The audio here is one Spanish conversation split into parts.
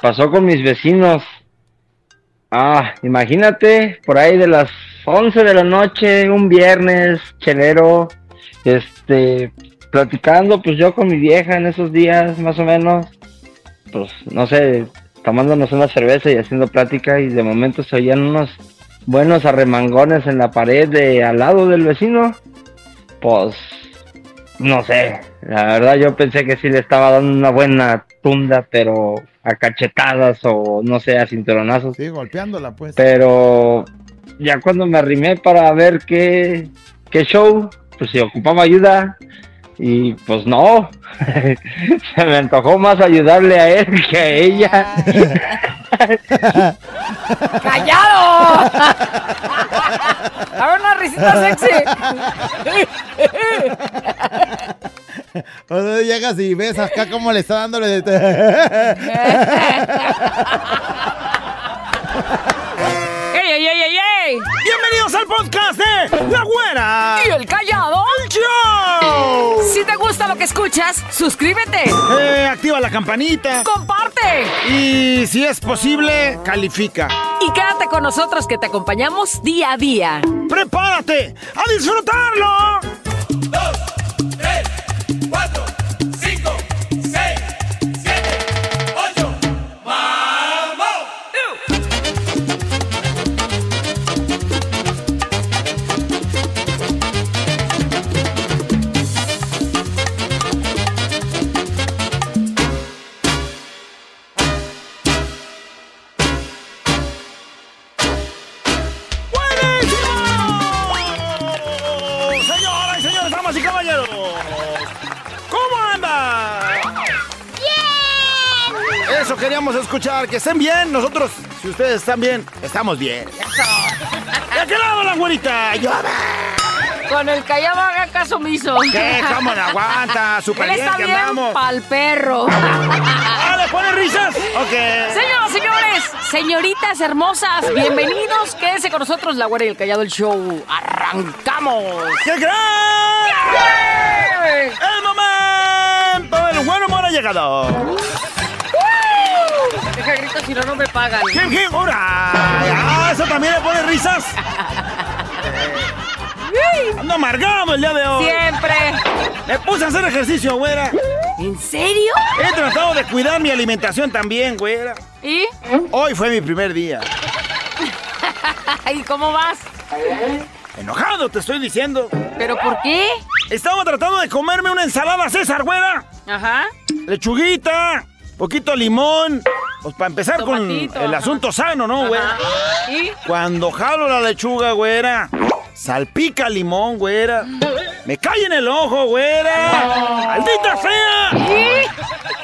pasó con mis vecinos. Ah, imagínate, por ahí de las 11 de la noche, un viernes, chelero, este, platicando, pues yo con mi vieja en esos días, más o menos, pues no sé, tomándonos una cerveza y haciendo plática y de momento se oían unos buenos arremangones en la pared de al lado del vecino. Pues no sé, la verdad yo pensé que sí le estaba dando una buena tunda, pero a cachetadas o no sé, a cinturonazos. Sí, golpeándola pues. Pero ya cuando me arrimé para ver qué, qué show, pues si ocupaba ayuda, y pues no, se me antojó más ayudarle a él que a ella. ¡Callado! A ver una risita sexy. O sea, llegas y ves acá cómo le está dándole de... ¡Ey, ey, ey, ey, ey! Bienvenidos al podcast de La Güera. ¿Y el callado? ¡Show! Si te gusta lo que escuchas, suscríbete. Eh, activa la campanita. Comparte. Y si es posible, califica. Y quédate con nosotros que te acompañamos día a día. ¡Prepárate a disfrutarlo! Eso queríamos escuchar, que estén bien. Nosotros, si ustedes están bien, estamos bien. ¿De qué lado la güerita? Con el callado haga caso omiso. ¿Qué? ¿Cómo la aguanta? Súper Él bien está que bien andamos. pa'l perro. ¡Ah, le pone risas! Ok. Señoras, señores, señoritas hermosas, bienvenidos. Quédense con nosotros, la güera y el callado del show. ¡Arrancamos! ¡Qué gran! ¡El momento del buen humor ha llegado! Deja grito si no, no me pagan. ¡Jim, Jim! ¡Hora! ¡Ah, eso también le pone risas! ¡Ando amargado el día de hoy! Siempre. Me puse a hacer ejercicio, güera. ¿En serio? He tratado de cuidar mi alimentación también, güera. ¿Y? Hoy fue mi primer día. ¿Y cómo vas? Enojado, te estoy diciendo. ¿Pero por qué? Estaba tratando de comerme una ensalada César, güera. Ajá. Lechuguita, poquito limón. Pues para empezar Tomatito, con el ajá. asunto sano, ¿no, güera? Ajá. ¿Y? Cuando jalo la lechuga, güera, salpica limón, güera. Me cae en el ojo, güera. ¡Maldita sea! ¿Y?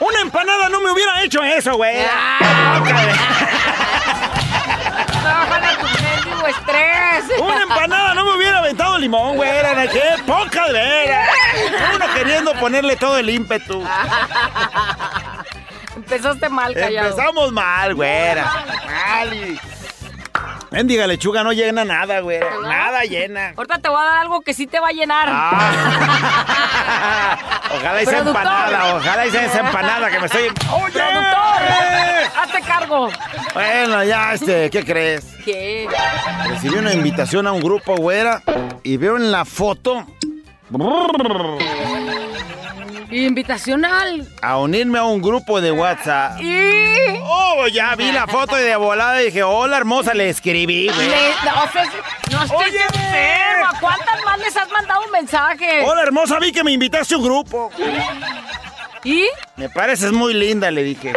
Una empanada no me hubiera hecho eso, güera. Bájale tu mendigo estrés. Una empanada no me hubiera aventado limón, güera. ¡Qué poca de veras! Uno queriendo ponerle todo el ímpetu. Empezaste mal, callado. Empezamos mal, güera. Mal Mendiga lechuga no llena nada, güera. ¿No? Nada llena. Ahorita te voy a dar algo que sí te va a llenar. Ah. Ojalá hice empanada, ojalá hice esa empanada que me estoy. ¡Oye! ¡Productor! ¡Hazte cargo! Bueno, ya, este, ¿qué crees? ¿Qué? Recibí una invitación a un grupo, güera, y veo en la foto Invitacional. a unirme a un grupo de WhatsApp. Y. Oh, ya vi la foto y de volada dije, hola hermosa, le escribí, güey. Le- no, no estés Oye. enferma. ¿Cuántas más les has mandado un mensaje? Hola hermosa, vi que me invitaste a un grupo. ¿Y? Me pareces muy linda, le dije.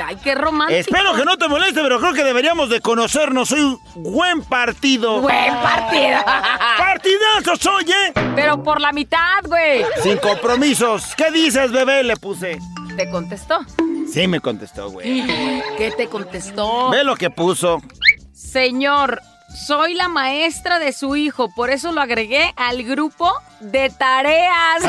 Ay, qué romántico. Espero que no te moleste, pero creo que deberíamos de conocernos. Soy un buen partido. Buen partido. ¡Partidazo soy, eh! Pero por la mitad, güey. Sin compromisos. ¿Qué dices, bebé? Le puse. ¿Te contestó? Sí, me contestó, güey. ¿Qué te contestó? Ve lo que puso. Señor, soy la maestra de su hijo, por eso lo agregué al grupo de tareas.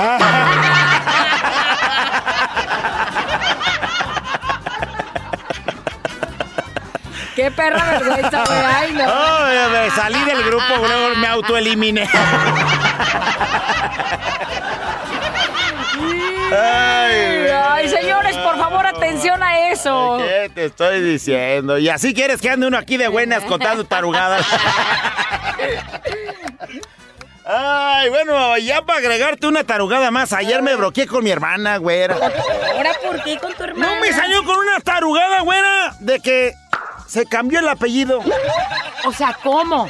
Qué perra vergüenza, güey. Ay, no. Oh, me salí del grupo, luego me autoeliminé. Ay, Ay, señores, por favor, atención a eso. ¿Qué te estoy diciendo? Y así quieres que ande uno aquí de buenas contando tarugadas. Ay, bueno, ya para agregarte una tarugada más, ayer me broqué con mi hermana, güera. ¿Ahora por qué con tu hermana? No me salió con una tarugada, güera, de que se cambió el apellido. O sea, ¿cómo?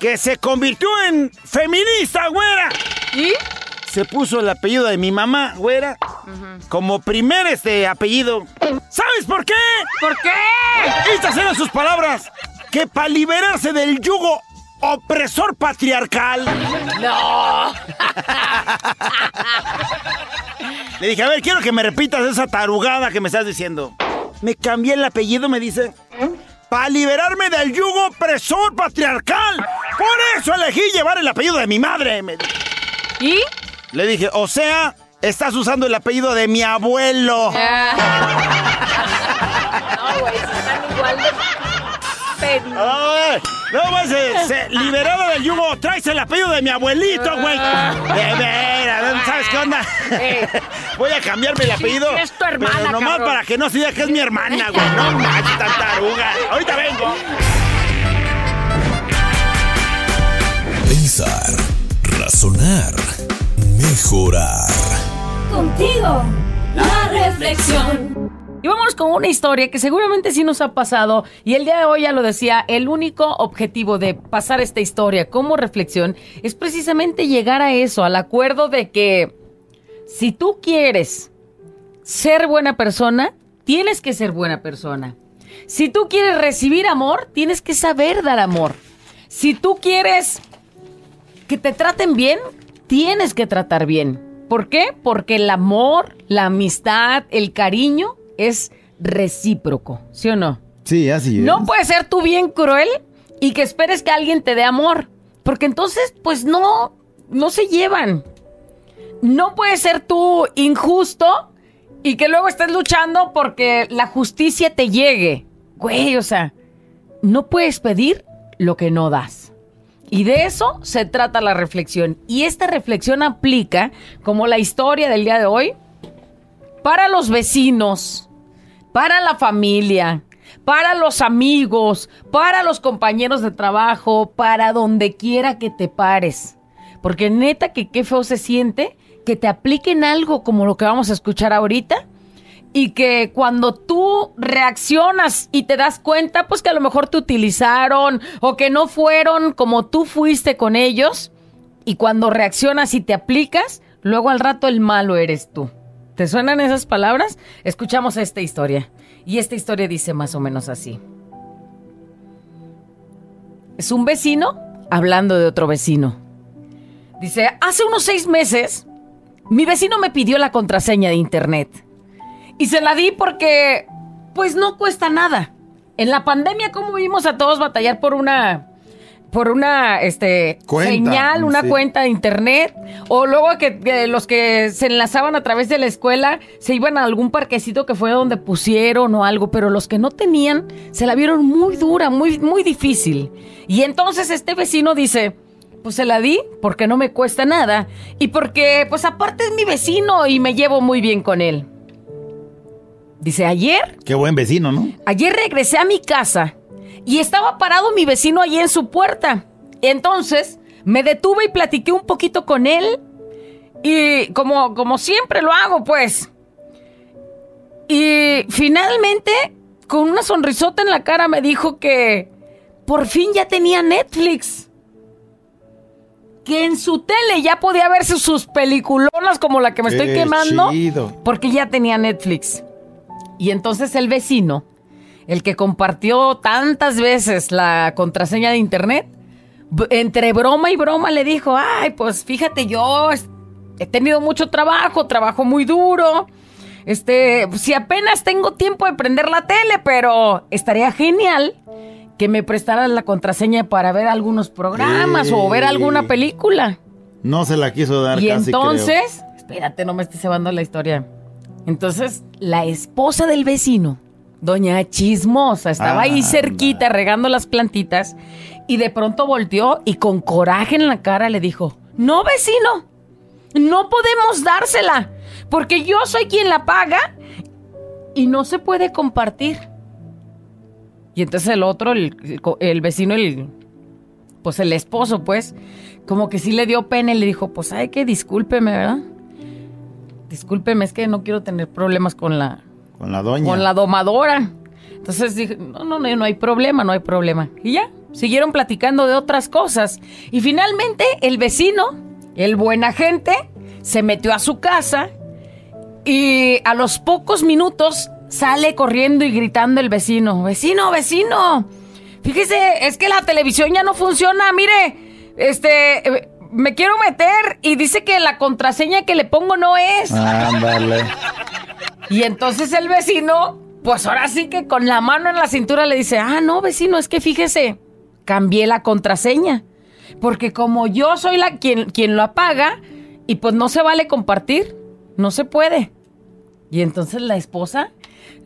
Que se convirtió en feminista, güera. ¿Y? Se puso el apellido de mi mamá, güera, como primer este apellido. ¿Sabes por qué? ¿Por qué? Estas eran sus palabras. Que para liberarse del yugo opresor patriarcal. No. Le dije, a ver, quiero que me repitas esa tarugada que me estás diciendo. Me cambié el apellido, me dice. Para liberarme del yugo opresor patriarcal. Por eso elegí llevar el apellido de mi madre. me. ¿Y? Le dije, o sea, estás usando el apellido de mi abuelo. No, güey, están igual de... Ay, no, pues, se, se- liberado del yugo, traes el apellido de mi abuelito, güey. De veras, ¿sabes qué onda? Eh. Voy a cambiarme el apellido. es tu hermana, pero nomás cabrón. para que no se diga que es mi hermana, güey. No manches, tan taruga. Ahorita vengo. Pensar, razonar, mejorar. Contigo, la reflexión. Y vámonos con una historia que seguramente sí nos ha pasado y el día de hoy ya lo decía, el único objetivo de pasar esta historia como reflexión es precisamente llegar a eso, al acuerdo de que si tú quieres ser buena persona, tienes que ser buena persona. Si tú quieres recibir amor, tienes que saber dar amor. Si tú quieres que te traten bien, tienes que tratar bien. ¿Por qué? Porque el amor, la amistad, el cariño es recíproco, ¿sí o no? Sí, así es. No puedes ser tú bien cruel y que esperes que alguien te dé amor, porque entonces pues no, no se llevan. No puedes ser tú injusto y que luego estés luchando porque la justicia te llegue. Güey, o sea, no puedes pedir lo que no das. Y de eso se trata la reflexión. Y esta reflexión aplica, como la historia del día de hoy, para los vecinos, para la familia, para los amigos, para los compañeros de trabajo, para donde quiera que te pares. Porque neta que qué feo se siente que te apliquen algo como lo que vamos a escuchar ahorita y que cuando tú reaccionas y te das cuenta, pues que a lo mejor te utilizaron o que no fueron como tú fuiste con ellos y cuando reaccionas y te aplicas, luego al rato el malo eres tú. ¿Te suenan esas palabras? Escuchamos esta historia. Y esta historia dice más o menos así. Es un vecino hablando de otro vecino. Dice, hace unos seis meses, mi vecino me pidió la contraseña de internet. Y se la di porque, pues no cuesta nada. En la pandemia, ¿cómo vimos a todos batallar por una, por una, este, Cuenta, señal, una sí. cuenta de internet? O luego que, que los que se enlazaban a través de la escuela se iban a algún parquecito que fue donde pusieron o algo, pero los que no tenían se la vieron muy dura, muy, muy difícil. Y entonces este vecino dice, pues se la di porque no me cuesta nada y porque, pues aparte es mi vecino y me llevo muy bien con él. Dice, ayer Qué buen vecino, ¿no? Ayer regresé a mi casa y estaba parado mi vecino allí en su puerta. Entonces me detuve y platiqué un poquito con él. Y como, como siempre lo hago, pues. Y finalmente, con una sonrisota en la cara, me dijo que por fin ya tenía Netflix. Que en su tele ya podía verse sus peliculonas como la que me estoy quemando. chido. Porque ya tenía Netflix. Y entonces el vecino, el que compartió tantas veces la contraseña de internet, entre broma y broma le dijo, ay, pues fíjate, yo he tenido mucho trabajo, trabajo muy duro. Este, si apenas tengo tiempo de prender la tele, pero estaría genial que me prestaras la contraseña para ver algunos programas o ver alguna película. No se la quiso dar Y casi, entonces, espérate, no me estés cebando la historia. Entonces, la esposa del vecino, doña Chismosa, estaba ahí Anda. cerquita regando las plantitas y de pronto volteó y con coraje en la cara le dijo, no vecino, no podemos dársela, Porque yo soy quien la paga y no se puede compartir. Y entonces el otro, el, el co- el vecino, el pues el esposo, pues, como que sí le dio pena y le dijo, pues, ay, que discúlpeme, ¿verdad? Discúlpeme, es que no quiero tener problemas con la, Con la doña. con la domadora. Entonces dije, no, no, no, no hay problema, no hay problema. Y ya, siguieron platicando de otras cosas. Y finalmente el vecino, el buena gente, se metió a su casa y a los pocos minutos sale corriendo y gritando el vecino, vecino, vecino, fíjese, es que la televisión ya no funciona, mire, este, eh, me quiero meter y dice que la contraseña que le pongo no es. Ándale. Y entonces el vecino, pues ahora sí que con la mano en la cintura le dice, ah, no, vecino, es que fíjese, cambié la contraseña. Porque como yo soy la quien, quien lo apaga, y pues no se vale compartir, no se puede. Y entonces la esposa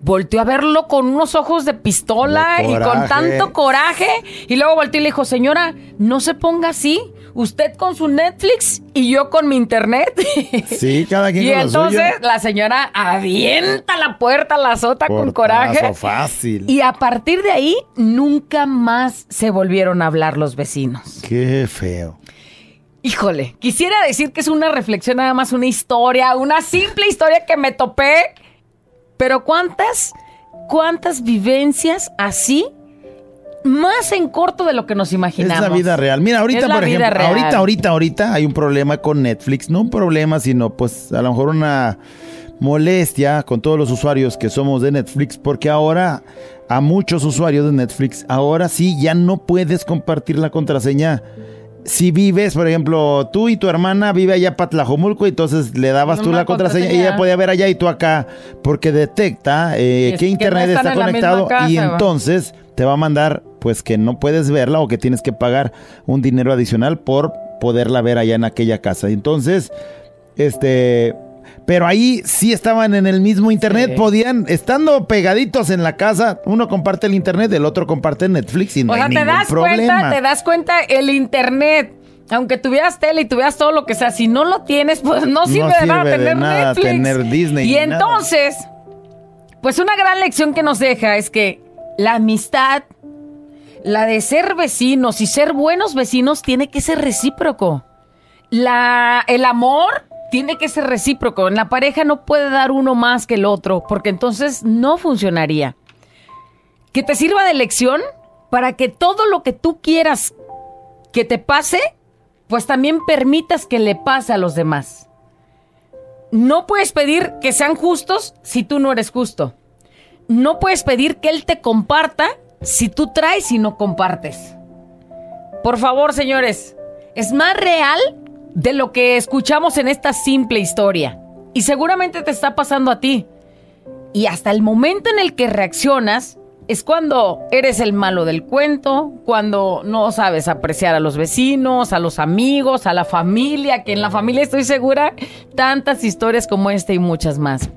volteó a verlo con unos ojos de pistola De y con tanto coraje. Y luego volteó y le dijo, señora, no se ponga así. Usted con su Netflix y yo con mi internet. Sí, cada quien Y con lo entonces suyo. la señora avienta la puerta, la azota con coraje. Fácil. Y a partir de ahí, nunca más se volvieron a hablar los vecinos. Qué feo. Híjole, quisiera decir que es una reflexión, nada más una historia, una simple historia que me topé. Pero ¿cuántas, cuántas vivencias así, más en corto de lo que nos Es imaginamos? la vida real. Mira, ahorita, Es por ejemplo, ahorita, ahorita, ahorita hay un problema con Netflix. No un problema, sino pues a lo mejor una molestia con todos los usuarios que somos de Netflix, porque ahora a muchos usuarios de Netflix, ahora sí ya no puedes compartir la contraseña. Si vives, por ejemplo, tú y tu hermana vive allá para Tlajomulco, entonces le dabas tú la contraseña y ella podía ver allá y tú acá, porque detecta eh, Es que que internet no está conectado casa, y va. entonces te va a mandar pues que no puedes verla o que tienes que pagar un dinero adicional por poderla ver allá en aquella casa. Entonces, este, pero ahí sí estaban en el mismo internet, Sí. podían, estando pegaditos en la casa, uno comparte el internet, el otro comparte Netflix y no o sea, hay te ningún das problema. cuenta, te das cuenta el internet. Aunque tuvieras tele y tuvieras todo lo que sea, si no lo tienes, pues no sirve de nada sirve de tener nada Netflix. tener Disney Y nada. entonces, pues una gran lección que nos deja es que la amistad, la de ser vecinos y ser buenos vecinos tiene que ser recíproco. La, el amor tiene que ser recíproco. En la pareja no puede dar uno más que el otro, porque entonces no funcionaría. Que te sirva de lección para que todo lo que tú quieras que te pase, pues también permitas que le pase a los demás. No puedes pedir que sean justos si tú no eres justo. No puedes pedir que él te comparta si tú traes y no compartes. Por favor, señores, es más real de lo que escuchamos en esta simple historia. Y seguramente te está pasando a ti. Y hasta el momento en el que reaccionas es cuando eres el malo del cuento, cuando no sabes apreciar a los vecinos, a los amigos, a la familia, que en la familia estoy segura tantas historias como esta y muchas más.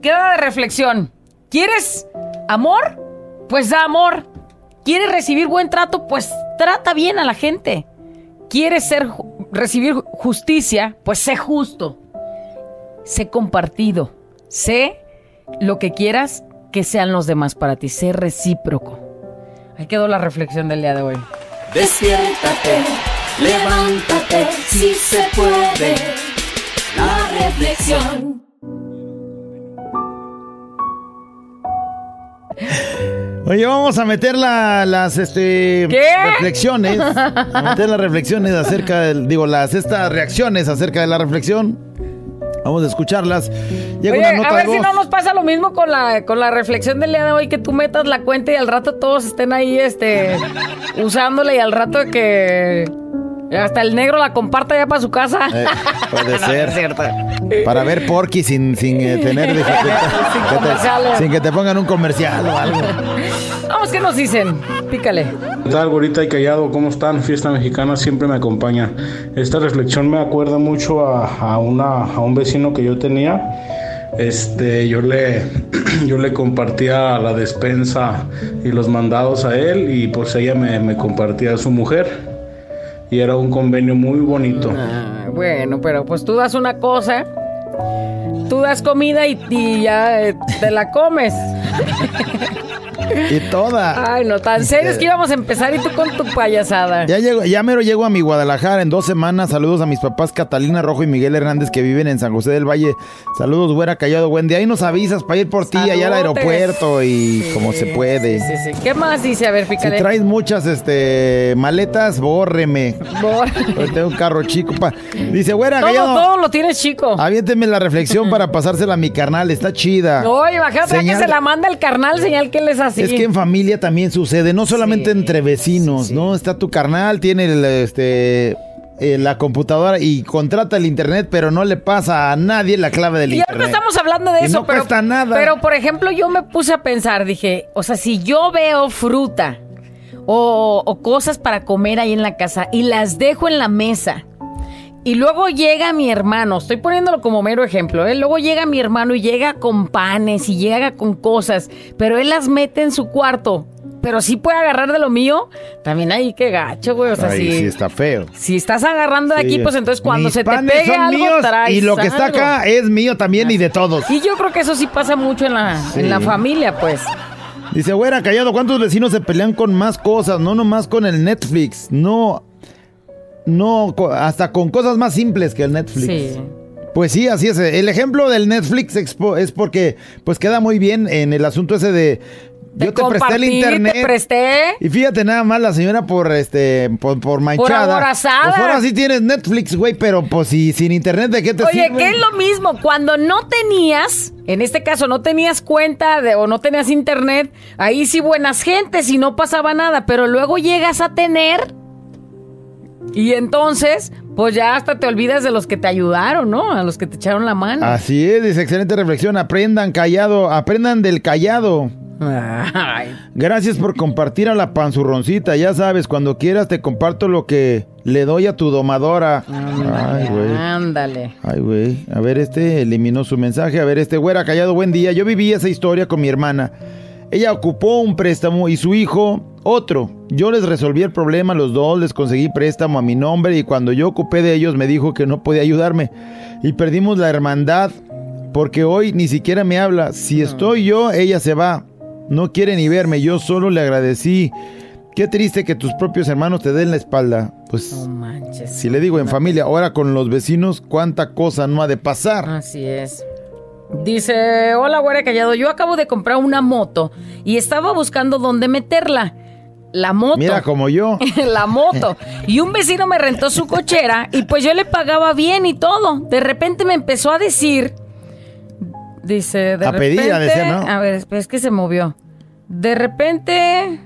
Queda de reflexión. ¿Quieres amor? Pues da amor. ¿Quieres recibir buen trato? Pues trata bien a la gente. ¿Quieres ser, recibir justicia? Pues sé justo. Sé compartido. Sé lo que quieras que sean los demás para ti. Sé recíproco. Ahí quedó la reflexión del día de hoy. Despiértate, levántate, si se puede. La reflexión. Oye, vamos a meter la- las este, ¿Qué? reflexiones. A meter las reflexiones acerca del. Digo, las estas reacciones acerca de la reflexión. Vamos a escucharlas. Llega Oye, una nota a ver de si voz. no nos pasa lo mismo con la, con la reflexión del día de hoy, que tú metas la cuenta y al rato todos estén ahí este, usándola y al rato que hasta el negro la comparta ya para su casa. Eh, puede ser. Para ver Porky sin, sin eh, tener dificultad. Sin Que te- comerciales. sin que te pongan un comercial o algo. Vamos, ¿qué nos dicen? Pícale. ¿Qué tal, Gorita y Callado? ¿Cómo están? Fiesta Mexicana siempre me acompaña. Esta reflexión me acuerda mucho a, a una, a un vecino que yo tenía. Este, yo le, yo le compartía la despensa y los mandados a él y pues ella me, me compartía a su mujer. Y era un convenio muy bonito. Ah, bueno, pero pues tú das una cosa tú das comida y, y ya eh, te la comes. Y toda. Ay, no, tan serio es que íbamos a empezar y tú con tu payasada. Ya llego, ya mero llego a mi Guadalajara en dos semanas. Saludos a mis papás Catalina Rojo y Miguel Hernández que viven en San José del Valle. Saludos, güera callado, buen día. Ahí nos avisas para ir por ti allá al aeropuerto y Sí, como se puede. Sí, sí, sí. ¿Qué más dice? A ver, Si pícale. traes muchas este maletas, bórreme. Porque Tengo un carro chico. pa- Dice, güera, Todo, callado. todo lo tienes chico. Aviénteme la reflexión para pasársela a mi carnal, está chida. Oye, imagínate Señal- que se la manda el carnal, señal que él es así. Es que en familia también sucede, no solamente Sí, entre vecinos, sí. ¿no? Está tu carnal, tiene el, este, eh, la computadora y contrata el internet, pero no le pasa a nadie la clave del Y ahora internet. estamos hablando de eso, no pero, cuesta nada. pero por ejemplo, yo me puse a pensar, dije, o sea, si yo veo fruta o, o cosas para comer ahí en la casa y las dejo en la mesa. Y luego llega mi hermano, estoy poniéndolo como mero ejemplo, ¿eh? luego llega mi hermano y llega con panes y llega con cosas, pero él las mete en su cuarto, pero sí puede agarrar de lo mío, también ahí que gacho, güey, o sea, Ay, sí está feo. si estás agarrando de aquí, Sí. pues entonces cuando se te son algo, míos traes y lo que está algo. acá es mío también y de todos. Y yo creo que eso sí pasa mucho en la, en la familia, pues. Dice, güera, callado, ¿cuántos vecinos se pelean con más cosas? No nomás con el Netflix, no, no, hasta con cosas más simples que el Netflix. Sí. Pues sí, así es. El ejemplo del Netflix expo- es porque pues queda muy bien en el asunto ese de yo te presté el internet. Te presté. Y fíjate nada más la señora por este por, por manchada. aborazada. Pues ahora sí tienes Netflix, güey, pero pues si sin internet de qué te Oye, sirve? ¿qué es lo mismo? Cuando no tenías, en este caso no tenías cuenta de, o no tenías internet, ahí sí buenas gentes y no pasaba nada, pero luego llegas a tener y entonces, pues ya hasta te olvidas de los que te ayudaron, ¿no? A los que te echaron la mano. Así es, dice excelente reflexión. Aprendan callado, aprendan del callado. Ay, Gracias por compartir a la panzurroncita. Ya sabes, cuando quieras te comparto lo que le doy a tu domadora. Ay, güey. ándale. Ay, güey. A ver, este eliminó su mensaje. A ver, este güera callado, buen día. Yo viví esa historia con mi hermana. Ella ocupó un préstamo y su hijo otro. Yo les resolví el problema a los dos, les conseguí préstamo a mi nombre y cuando yo ocupé de ellos me dijo que no podía ayudarme. Y perdimos la hermandad porque hoy ni siquiera me habla. Si estoy yo, ella se va. No quiere ni verme. Yo solo le agradecí. Qué triste que tus propios hermanos te den la espalda. Pues No manches. si le digo en familia, ahora con los vecinos, cuánta cosa no ha de pasar. Así es. Dice, hola güera callado, yo acabo de comprar una moto y estaba buscando dónde meterla. La moto. Mira como yo. la moto. Y un vecino me rentó su cochera y pues yo le pagaba bien y todo. De repente me empezó a decir, dice, de A repente, a decir, ¿no? A ver, es que se movió. De repente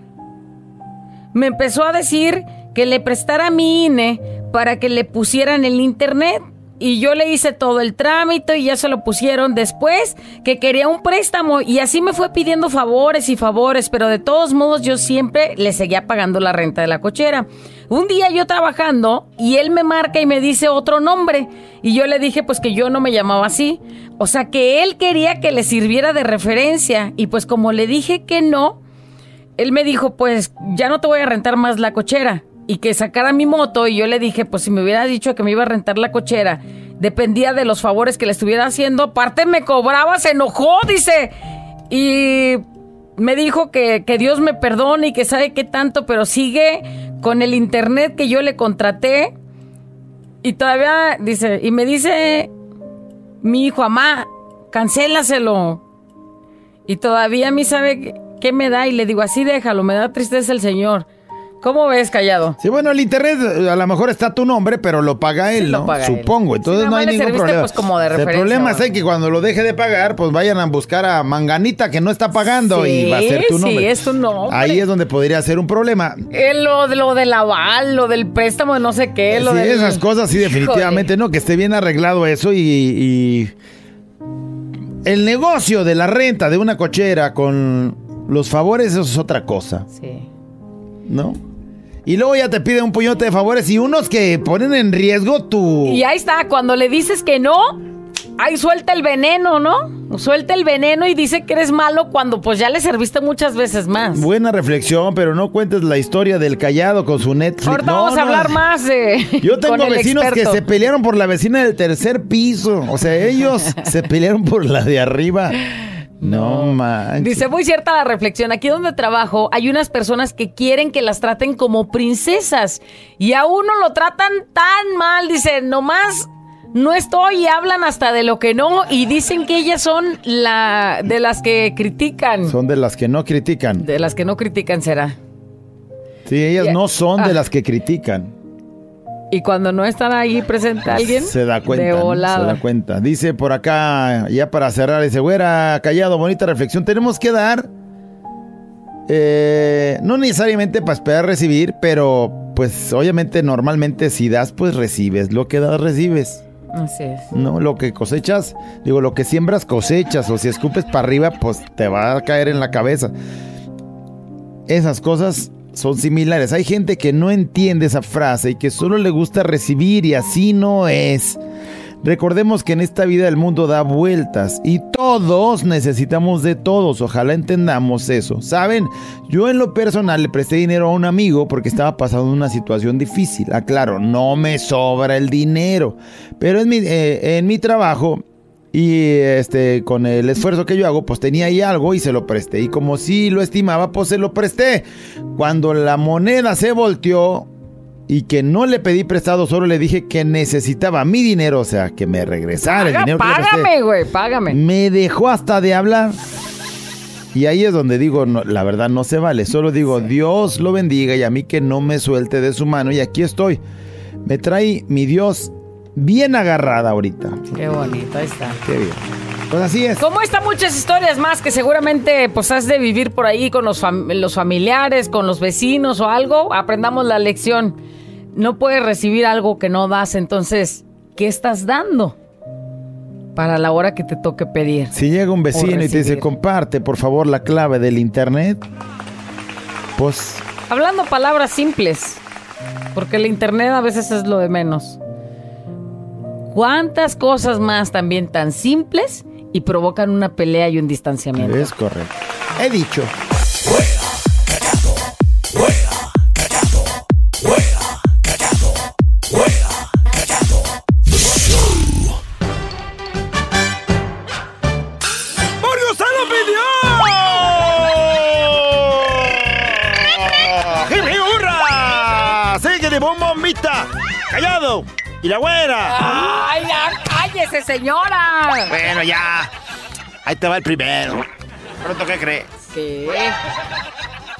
me empezó a decir que le prestara mi INE para que le pusieran el internet. Y yo le hice todo el trámite y ya se lo pusieron después que quería un préstamo y así me fue pidiendo favores y favores, pero de todos modos yo siempre le seguía pagando la renta de la cochera. Un día yo trabajando y él me marca y me dice otro nombre y yo le dije pues que yo no me llamaba así. O sea que él quería que le sirviera de referencia y pues como le dije que no, él me dijo, pues ya no te voy a rentar más la cochera. Y que sacara mi moto y yo le dije, pues si me hubiera dicho que me iba a rentar la cochera, dependía de los favores que le estuviera haciendo. Aparte me cobraba, se enojó, dice. Y me dijo que, que Dios me perdone y que sabe qué tanto, pero sigue con el internet que yo le contraté. Y todavía dice, y me dice mi hijo, mamá, cancélaselo. Y todavía a mí sabe qué- me da y le digo, así déjalo, me da tristeza el Señor. ¿Cómo ves, callado? Sí, bueno, el internet eh, a lo mejor está tu nombre, pero lo paga él, Sí, lo ¿no? paga. Supongo. Sí, Entonces no hay ningún serviste, problema. pues, como de el problema es que cuando lo deje de pagar, pues vayan a buscar a Manganita que no está pagando Sí, y va a ser tu sí, nombre. es tu nombre. Ahí es donde podría ser un problema. Eh, lo, lo del aval, lo del préstamo de no sé qué, lo sí, del- esas cosas sí, definitivamente, ¿no? Que esté bien arreglado eso y, y el negocio de la renta de una cochera con los favores, eso es otra cosa, Sí. ¿no? Y luego ya te piden un puñote de favores y unos que ponen en riesgo tu... Y ahí está, cuando le dices que no, ahí suelta el veneno, ¿no? Suelta el veneno y dice que eres malo cuando pues ya le serviste muchas veces más. Buena reflexión, pero no cuentes la historia del callado con su Netflix. Ahorita No, vamos a hablar más de. Yo tengo con vecinos que se pelearon por la vecina del tercer piso. O sea, ellos se pelearon por la de arriba. No, manches. Dice, muy cierta la reflexión. Aquí donde trabajo hay unas personas que quieren que las traten como princesas y a uno lo tratan tan mal. Dice, nomás no estoy y hablan hasta de lo que no y dicen que ellas son la de las que critican. Son de las que no critican. De las que no critican será. Sí, ellas no son de Ah. las que critican. Y cuando no están ahí presente alguien, Se da cuenta. de ¿no? Se volada. da cuenta. Dice por acá, ya para cerrar, dice, güera, callado, bonita reflexión. Tenemos que dar, eh, no necesariamente para esperar recibir, pero pues obviamente normalmente si das, pues recibes. Lo que das, recibes. Así es. No, lo que cosechas, digo, lo que siembras cosechas, o si escupes para arriba, pues te va a caer en la cabeza. Esas cosas son similares. Hay gente que no entiende esa frase y que solo le gusta recibir y así no es. Recordemos que en esta vida el mundo da vueltas y todos necesitamos de todos. Ojalá entendamos eso. ¿Saben? Yo en lo personal le presté dinero a un amigo porque estaba pasando una situación difícil. Aclaro, no me sobra el dinero. Pero en mi, eh, en mi trabajo y este con el esfuerzo que yo hago, pues tenía ahí algo y se lo presté. Y como si lo estimaba, pues se lo presté. Cuando la moneda se volteó y que no le pedí prestado, solo le dije que necesitaba mi dinero, o sea, que me regresara el dinero págame, güey, págame. Me dejó hasta de hablar. Y ahí es donde digo, no, la verdad no se vale. Solo digo, Dios lo bendiga y a mí que no me suelte de su mano. Y aquí estoy. Me trae mi Dios bien agarrada ahorita. Qué bonito, ahí está. Qué bien. Pues así es. Como esta, muchas historias más que seguramente pues has de vivir por ahí con los, fam- los familiares, con los vecinos o algo. Aprendamos la lección. No puedes recibir algo que no das, entonces, ¿qué estás dando? Para la hora que te toque pedir. Si llega un vecino y te dice, comparte por favor la clave del internet, pues Hablando palabras simples, porque el internet a veces es lo de menos. ¿Cuántas cosas más también tan simples y provocan una pelea y un distanciamiento? es correcto. He dicho. ¡Porque usted lo pidió! ¡Jiji, hurra! ¡Sigue de bombita! ¡Callado! ¡Y la güera! ¡Ay, ya, cállese, señora! Bueno, ya. Ahí te va el primero. ¿Pronto qué crees? ¿Qué?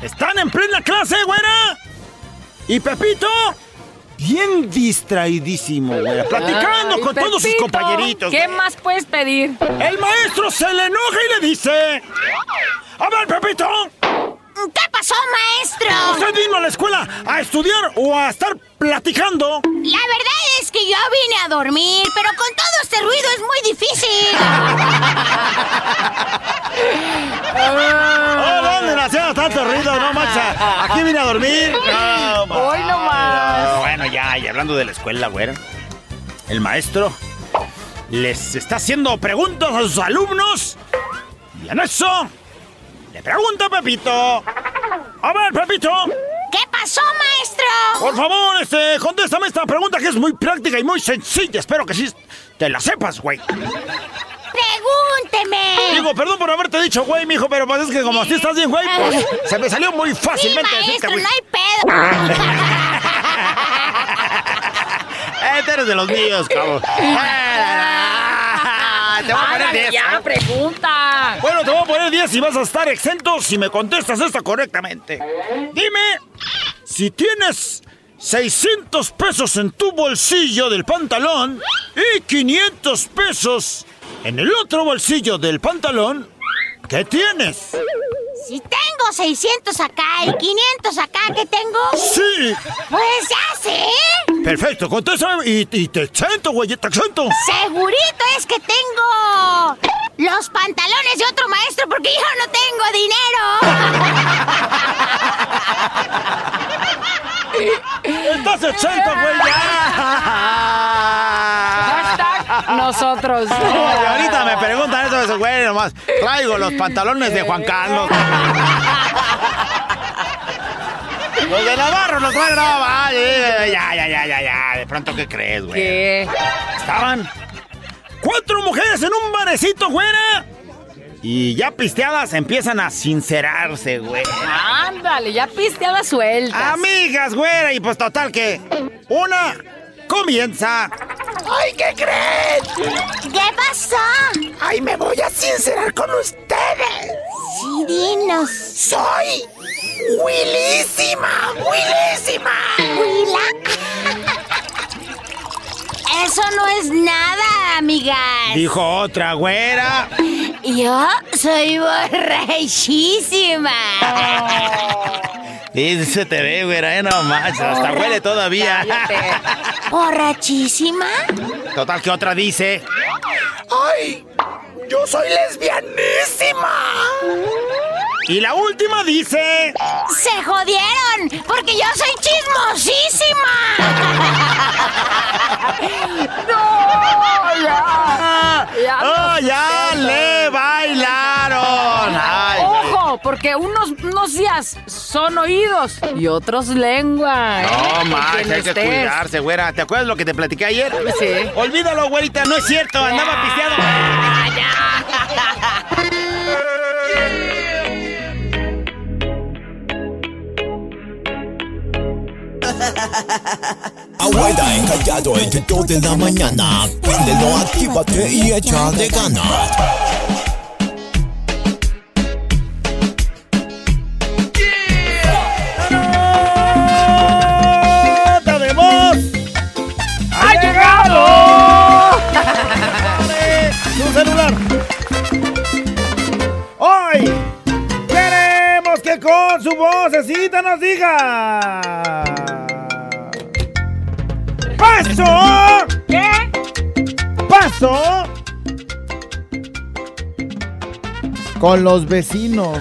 ¿Están en plena clase, güera? ¿Y Pepito? Bien distraidísimo, güera. Platicando Ay, con todos sus compañeritos. ¿Qué güera. más puedes pedir? El maestro se le enoja y le dice... A ver, Pepito, ¿Qué pasó, maestro? ¿usted vino a la escuela a estudiar o a estar platicando? La verdad es que yo vine a dormir, pero con todo este ruido es muy difícil. Oh, ¿Dónde nació tanto ruido? No, macha. Aquí vine a dormir. No, Hoy nomás. No, Bueno, ya, y hablando de la escuela, güera. El maestro les está haciendo preguntas a sus alumnos. Y en eso le pregunta Pepito. A ver, Pepito, ¿Qué pasó, maestro? por favor, este, contéstame esta pregunta que es muy práctica y muy sencilla. Espero que sí te la sepas, güey. Pregúnteme. Digo, perdón por haberte dicho, güey, mijo, pero pues es que como así estás bien, güey, pues se me salió muy Sí, fácilmente decirte, maestro, no hay pedo. Este eres de los míos, cabrón. Te voy a poner Ándale, 10. ya, pregunta. 10 y vas a estar exento si me contestas esta correctamente. Dime si tienes 600 pesos en tu bolsillo del pantalón y 500 pesos en el otro bolsillo del pantalón, ¿qué tienes? Si tengo 600 acá y 500 acá, ¿qué tengo? Sí. Pues ya sé. Perfecto, contéstame y, y te exento, güey, te exento. Segurito es que tengo más. Traigo los pantalones de Juan Carlos. Los de Navarro los trae Nava. Ya, ya, ya, ya, ya. De pronto, ¿qué crees, güey? ¿Qué? Estaban cuatro mujeres en un barecito, güera. Y ya pisteadas empiezan a sincerarse, güey. Ándale, ya pisteada suelta. Amigas, güera. Y pues total que una comienza. ¡Ay, qué creen! ¿Qué pasó? ¡Ay, me voy a sincerar con ustedes! Sí, dinos. ¡Soy Willísima! ¡Willísima! ¿Huila? Eso no es nada, amigas. Dijo otra güera. Yo soy borrachísima. Y se te ve, güera, eh, no manches, hasta huele todavía. ¿Borrachísima? Total que otra dice. ¡Ay! ¡Yo soy lesbianísima! Y la última dice. ¡Se jodieron! ¡Porque yo soy chismosísima! ¡No! ¡Ya! Ya ¡Oh, ya le bailaron! ¡Ay, porque unos, unos días son oídos y otros lengua. ¿eh? No, más, hay que cuidarse, güera. ¿Te acuerdas lo que te platiqué ayer? Sí. Olvídalo, güerita, no es cierto, andaba pisteado. Abuela encallado entre 2 de la mañana. Préndelo, actívate y échale ganas. Con los vecinos.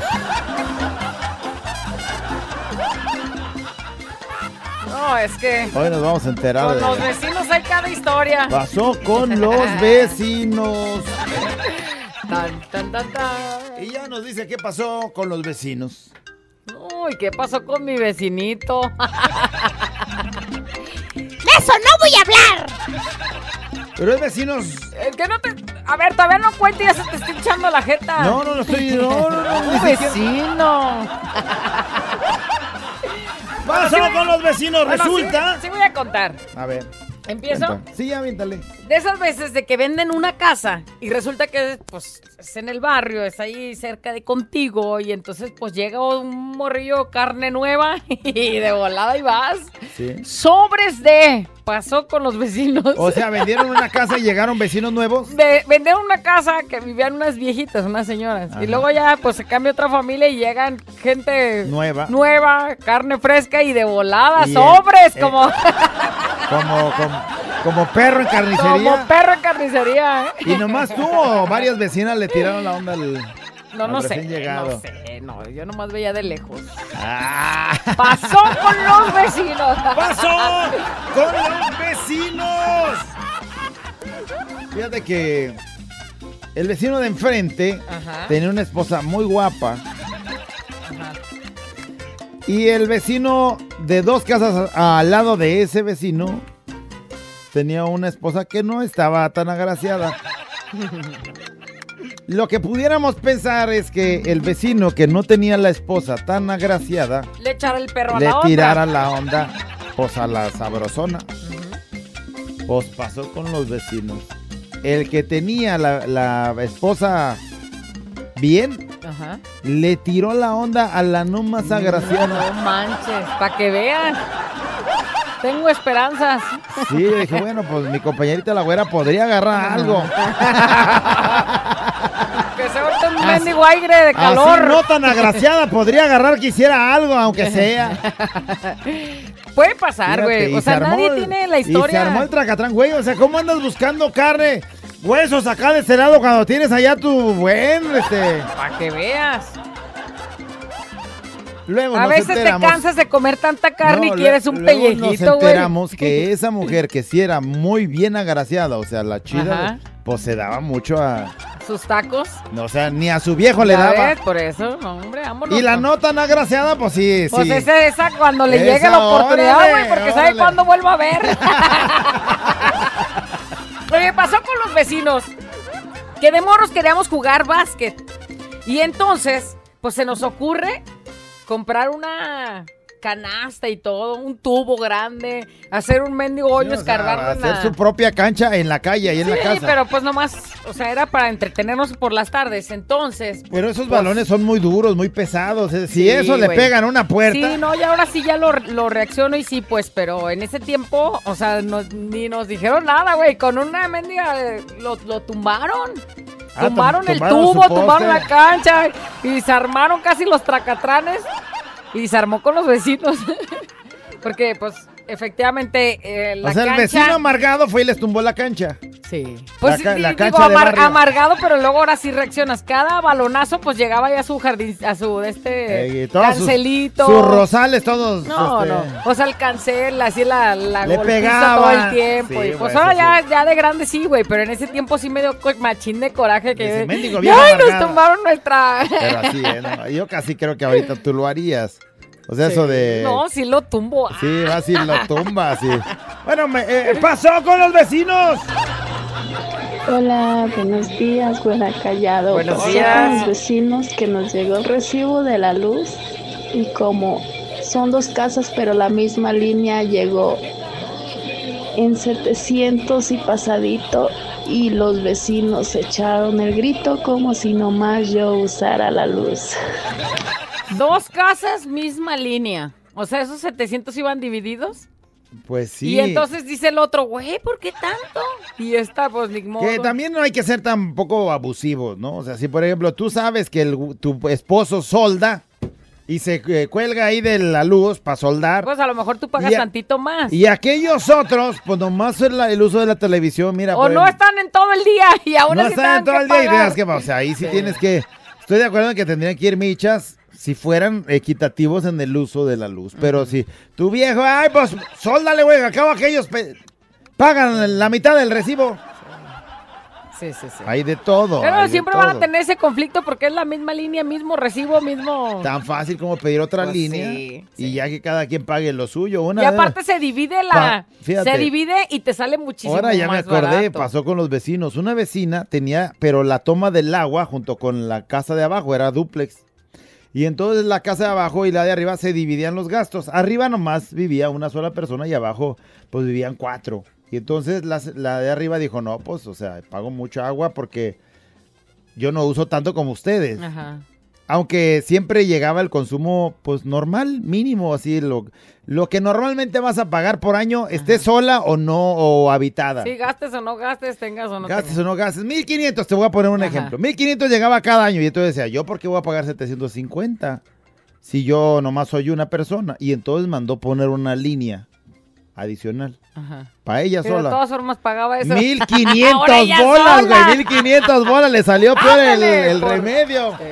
No, es que Hoy nos vamos a enterar con de... los vecinos hay cada historia. Pasó con los vecinos. Tan, tan, tan, tan. Y ya nos dice qué pasó con los vecinos. Uy, ¿qué pasó con mi vecinito? ¡De eso no voy a hablar! Pero es vecinos. El que no te... A ver, todavía no cuenta y ya se te está hinchando la jeta. No, no, no estoy. No, no, no. Un ni siquiera- vecino. ¡Pasó con los vecinos! Bueno, sí- Resulta. Sí, voy a contar. A ver. ¿Empiezo? cuenta. Sí, aviéntale. De esas veces de que venden una casa y resulta que pues es en el barrio, es ahí cerca de contigo y entonces pues llega un morrillo carne nueva y de volada y vas. Sí. Sobres de pasó con los vecinos. O sea, vendieron una casa y llegaron vecinos nuevos. de vender una casa que vivían unas viejitas, unas señoras. Ajá. Y luego ya pues se cambia otra familia y llegan gente Nueva. nueva, carne fresca y de volada, Y, eh, sobres, eh, como, Como, como, como perro en como carnicería. perro en carnicería, ¿eh? Y nomás tú o varias vecinas le tiraron la onda al. No, no sé, llegado. no sé, no, yo nomás veía de lejos. Ah. Pasó con los vecinos. ¡Pasó con los vecinos! Fíjate que el vecino de enfrente Ajá. tenía una esposa muy guapa. Y el vecino de dos casas al lado de ese vecino tenía una esposa que no estaba tan agraciada. Lo que pudiéramos pensar es que el vecino que no tenía la esposa tan agraciada Le echara el perro a le la otra. tirara la onda pues a la sabrosona. Pues pasó con los vecinos. El que tenía la, la esposa bien, Ajá. le tiró la onda a la no más agraciada. No manches, para que vean. Tengo esperanzas. Sí, yo dije, bueno, pues mi compañerita la güera podría agarrar algo. Que se ahorita un mendigo aire de calor. Así no tan agraciada, podría agarrar que hiciera algo, aunque sea. Puede pasar, güey. O se sea, nadie el- tiene la Y se historia. armó el tracatrán, güey. O sea, ¿cómo andas buscando carne? Huesos acá de este lado cuando tienes allá tu buen, este... Para que veas. Luego A nos veces te cansas de comer tanta carne No, y quieres un luego Nos pellejito, güey. enteramos que esa mujer que sí era muy bien agraciada, o sea, la chida, pues se daba mucho a, sus tacos. No, o sea, ni a su viejo le daba. ves, por eso, hombre, vámonos. Y la no tan agraciada, pues sí, Pues sí. esa, esa cuando le llegue la oportunidad, güey, porque sabe órale. cuándo vuelvo a ver. Oye, pasó con los vecinos que de morros queríamos jugar básquet. Y entonces, pues se nos ocurre comprar una canasta y todo, un tubo grande, hacer un mendigo hoyo, en hacer la- su propia cancha en la calle, ahí en la Sí, casa. pero pues nomás, o sea, era para entretenernos por las tardes. Entonces, Pero esos pues, balones son muy duros, muy pesados. eh. Si Sí, eso le pegan una puerta. Sí, no, y ahora sí ya lo, lo reacciono y sí, pues, pero en ese tiempo, o sea, no- ni nos dijeron nada, güey. Con una mendiga eh, lo, lo tumbaron. Ah, tum- tumbaron el tubo, tumbaron la cancha y se armaron casi los tracatranes y se armó con los vecinos. Porque, pues, efectivamente, eh, la o sea, el cancha... vecino amargado fue y les tumbó la cancha. Sí. Pues La la digo, amar- amargado, pero luego ahora sí reaccionas. Cada balonazo, pues llegaba ya a su jardín, a su este Eh, sus- cancelito. Sus, rosales todos. No, este, no. O sea, el cancel, así la, la Le pegaba. todo el tiempo. Sí, y pues ahora ya, ya de grande sí, güey. Pero en ese tiempo sí me dio machín de coraje que. Ese ¡Ay, nos tumbaron nuestra. Pero así, ¿eh? No, yo casi creo que ahorita tú lo harías. O sea, eso de... No, sí lo tumbo. Sí, va así, lo tumba, así. Bueno, me, eh, pasó con los vecinos. Hola, buenos días, buena callado. Buenos Pasó días. con los vecinos que nos llegó el recibo de la luz y como son dos casas pero la misma línea llegó en 700 y pasadito y los vecinos echaron el grito como si nomás yo usara la luz. Dos casas, misma línea. O sea, esos 700 iban divididos. Pues sí. Y entonces dice el otro, güey, ¿por qué tanto? Y esta, pues, ni modo. Que también no hay que ser tampoco abusivos, ¿no? O sea, si por ejemplo tú sabes que el- tu esposo solda y se eh, cuelga ahí de la luz para soldar. Pues a lo mejor tú pagas Y a- tantito más. Y aquellos otros, pues nomás el, el uso de la televisión, mira. o no ejemplo, están en todo el día y aún no así están tengan todo el día y pagar. veas que, o sea, ahí sí, Sí. tienes que... Estoy de acuerdo en que tendrían que ir michas si fueran equitativos en el uso de la luz. Pero si tu viejo, ay, pues, sóldale, güey, acabo aquellos pagan la mitad del recibo. Sí, sí, sí. Hay de todo. Pero hay de siempre van a tener ese conflicto porque es la misma línea, mismo recibo, mismo... Tan fácil como pedir otra Pues línea sí, y ya que cada quien pague lo suyo. Una Y vez- aparte se divide la... Fíjate. se divide y te sale muchísimo Ahora ya me acordé, barato. pasó con los vecinos. Una vecina tenía, pero la toma del agua junto con la casa de abajo era duplex. Y entonces la casa de abajo y la de arriba se dividían los gastos. Arriba nomás vivía una sola persona y abajo pues vivían cuatro. Y entonces la, la de arriba dijo, no, pues, o sea, pago mucha agua porque yo no uso tanto como ustedes. Ajá. Aunque siempre llegaba el consumo, pues normal, mínimo, así, lo, lo que normalmente vas a pagar por año, estés sola o no, o habitada. Sí, gastes o no gastes, tengas o no Gastes tengas. o no gastes. 1500, te voy a poner un Ajá. ejemplo. 1500 llegaba cada año y entonces decía, ¿yo por qué voy a pagar 750? Si yo nomás soy una persona. Y entonces mandó poner una línea adicional. Ajá. Para ella Pero de sola. todas formas pagaba eso. 1500 Ahora ella bolas, güey. 1500 bolas. Le salió por el, Ándale, el por- remedio. Sí,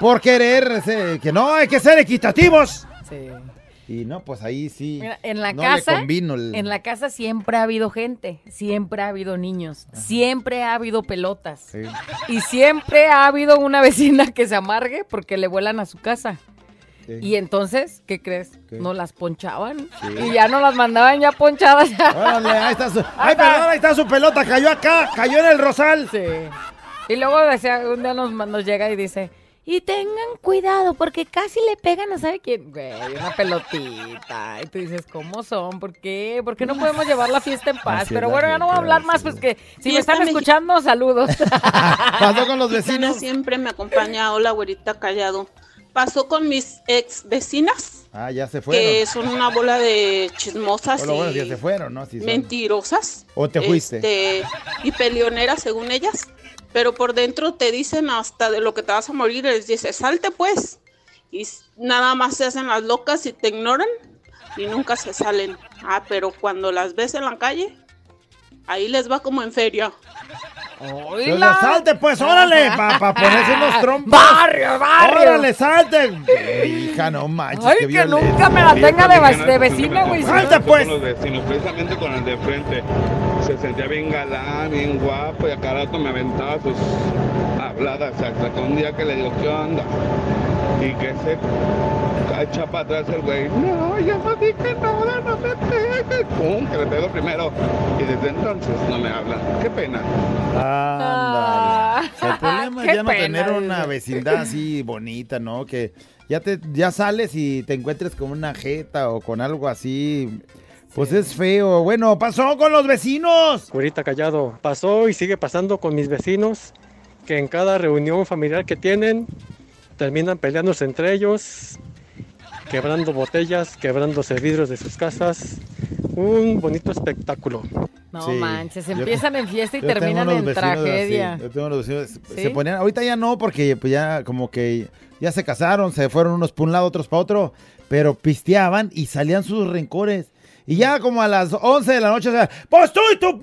Por querer que no, hay que ser equitativos. sí. Y no, pues ahí sí. Mira, en la no casa, el- en la casa siempre ha habido gente, siempre ha habido niños, siempre ha habido pelotas Sí. y siempre ha habido una vecina que se amargue porque le vuelan a su casa. Sí. Y entonces, ¿qué crees? ¿Qué? No las ponchaban Sí. y ya no las mandaban ya ponchadas. Órale, ahí está su. ¡Ay, perdón! Ahí está su pelota. Cayó acá, cayó en el rosal. Sí. Y luego decía, un día nos, nos llega y dice, y tengan cuidado porque casi le pegan a sabe quién. Güey, una pelotita. Y tú dices, ¿cómo son? ¿Por qué? ¿Por qué no podemos llevar la fiesta en paz? Así Pero bueno, ya no voy a hablar más, es. pues que si me están escuchando, saludos. Pasó con los vecinos. siempre me acompaña. Hola, güerita callado. Pasó con mis ex vecinas, Ah, ya se que fueron. son una bola de chismosas Bueno, bueno, y se fueron, ¿no? Así mentirosas. ¿O te fuiste? Este, y peleoneras, según ellas. Pero por dentro te dicen hasta de lo que te vas a morir. Les dices, salte pues. Y nada más se hacen las locas y te ignoran y nunca se salen. Ah, pero cuando las ves en la calle, ahí les va como en feria. Pues le salte, pues, órale, para ponerse unos trompos. ¡Barrio, barrio! ¡Órale, salte! Hija, no manches, Ay, qué que violencia. nunca me la tenga de, de vecina, güey. ¡Salte, pues! Con los vecinos, precisamente con el de frente. se sentía bien galán, bien guapo y a cada rato me aventaba sus habladas hasta que un día que le digo, ¿qué onda? Y que se echa para atrás el güey, no, ya no dije nada, no me pegues. Pum, que le pego primero. Y desde entonces no me hablan. Qué pena. Ándale. El problema es ya no pena, tener una dice. vecindad así bonita, ¿no? Que ya te ya sales y te encuentres con una jeta o con algo así. Pues es feo. Bueno, pasó con los vecinos. Curita Callado, pasó y sigue pasando con mis vecinos, que en cada reunión familiar que tienen, terminan peleándose entre ellos, quebrando botellas, quebrándose vidrios de sus casas. Un bonito espectáculo. No Sí. manches, Yo- empiezan en fiesta y terminan en tragedia. así, yo tengo unos vecinos, ¿Sí? se ponían, ahorita ya no, porque pues ya como que ya se casaron, se fueron unos para un lado, otros para otro, pero pisteaban y salían sus rencores. Y ya como a las 11 de la noche, o sea, pues tú y tú,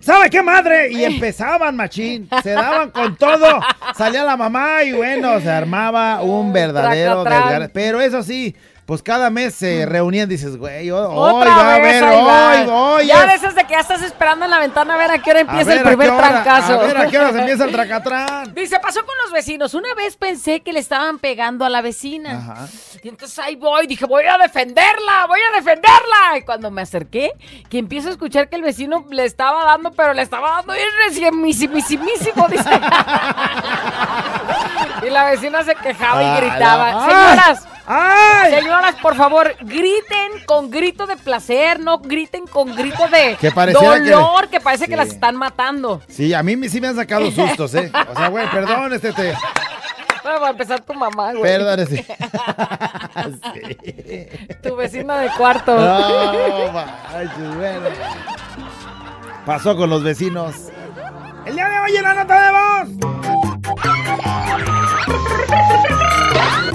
¿sabe qué madre? Y empezaban, machín, se daban con todo, salía la mamá y bueno, se armaba un verdadero. Pero eso sí, pues cada mes se reunían, dices, güey, hoy Otra va a haber, hoy, hoy Ya es- de esas de que ya estás esperando en la ventana a ver a qué hora empieza ver, el ¿a qué primer hora? trancazo. A ver, ¿a qué hora se empieza el tracatrán? Dice, pasó con los vecinos. Una vez pensé que le estaban pegando a la vecina. Ajá. Y entonces ahí voy, dije, voy a defenderla, voy a defenderla. Y cuando me acerqué, que empiezo a escuchar que el vecino le estaba dando, pero le estaba dando bien recienmisimísimo, dice. y la vecina se quejaba y gritaba. Señoras, ¡Ay! señoras, por favor, griten con grito de placer, no griten con grito de Que pareciera que- dolor, que, parece que Sí. las están matando. Sí, a mí sí me han sacado sustos, ¿eh? O sea, güey, perdón, este, te... Bueno, va a empezar tu mamá, güey. Perdón, este... Tu vecina de cuarto. No, manches, bueno. Pasó con los vecinos. El día de hoy en la nota de voz.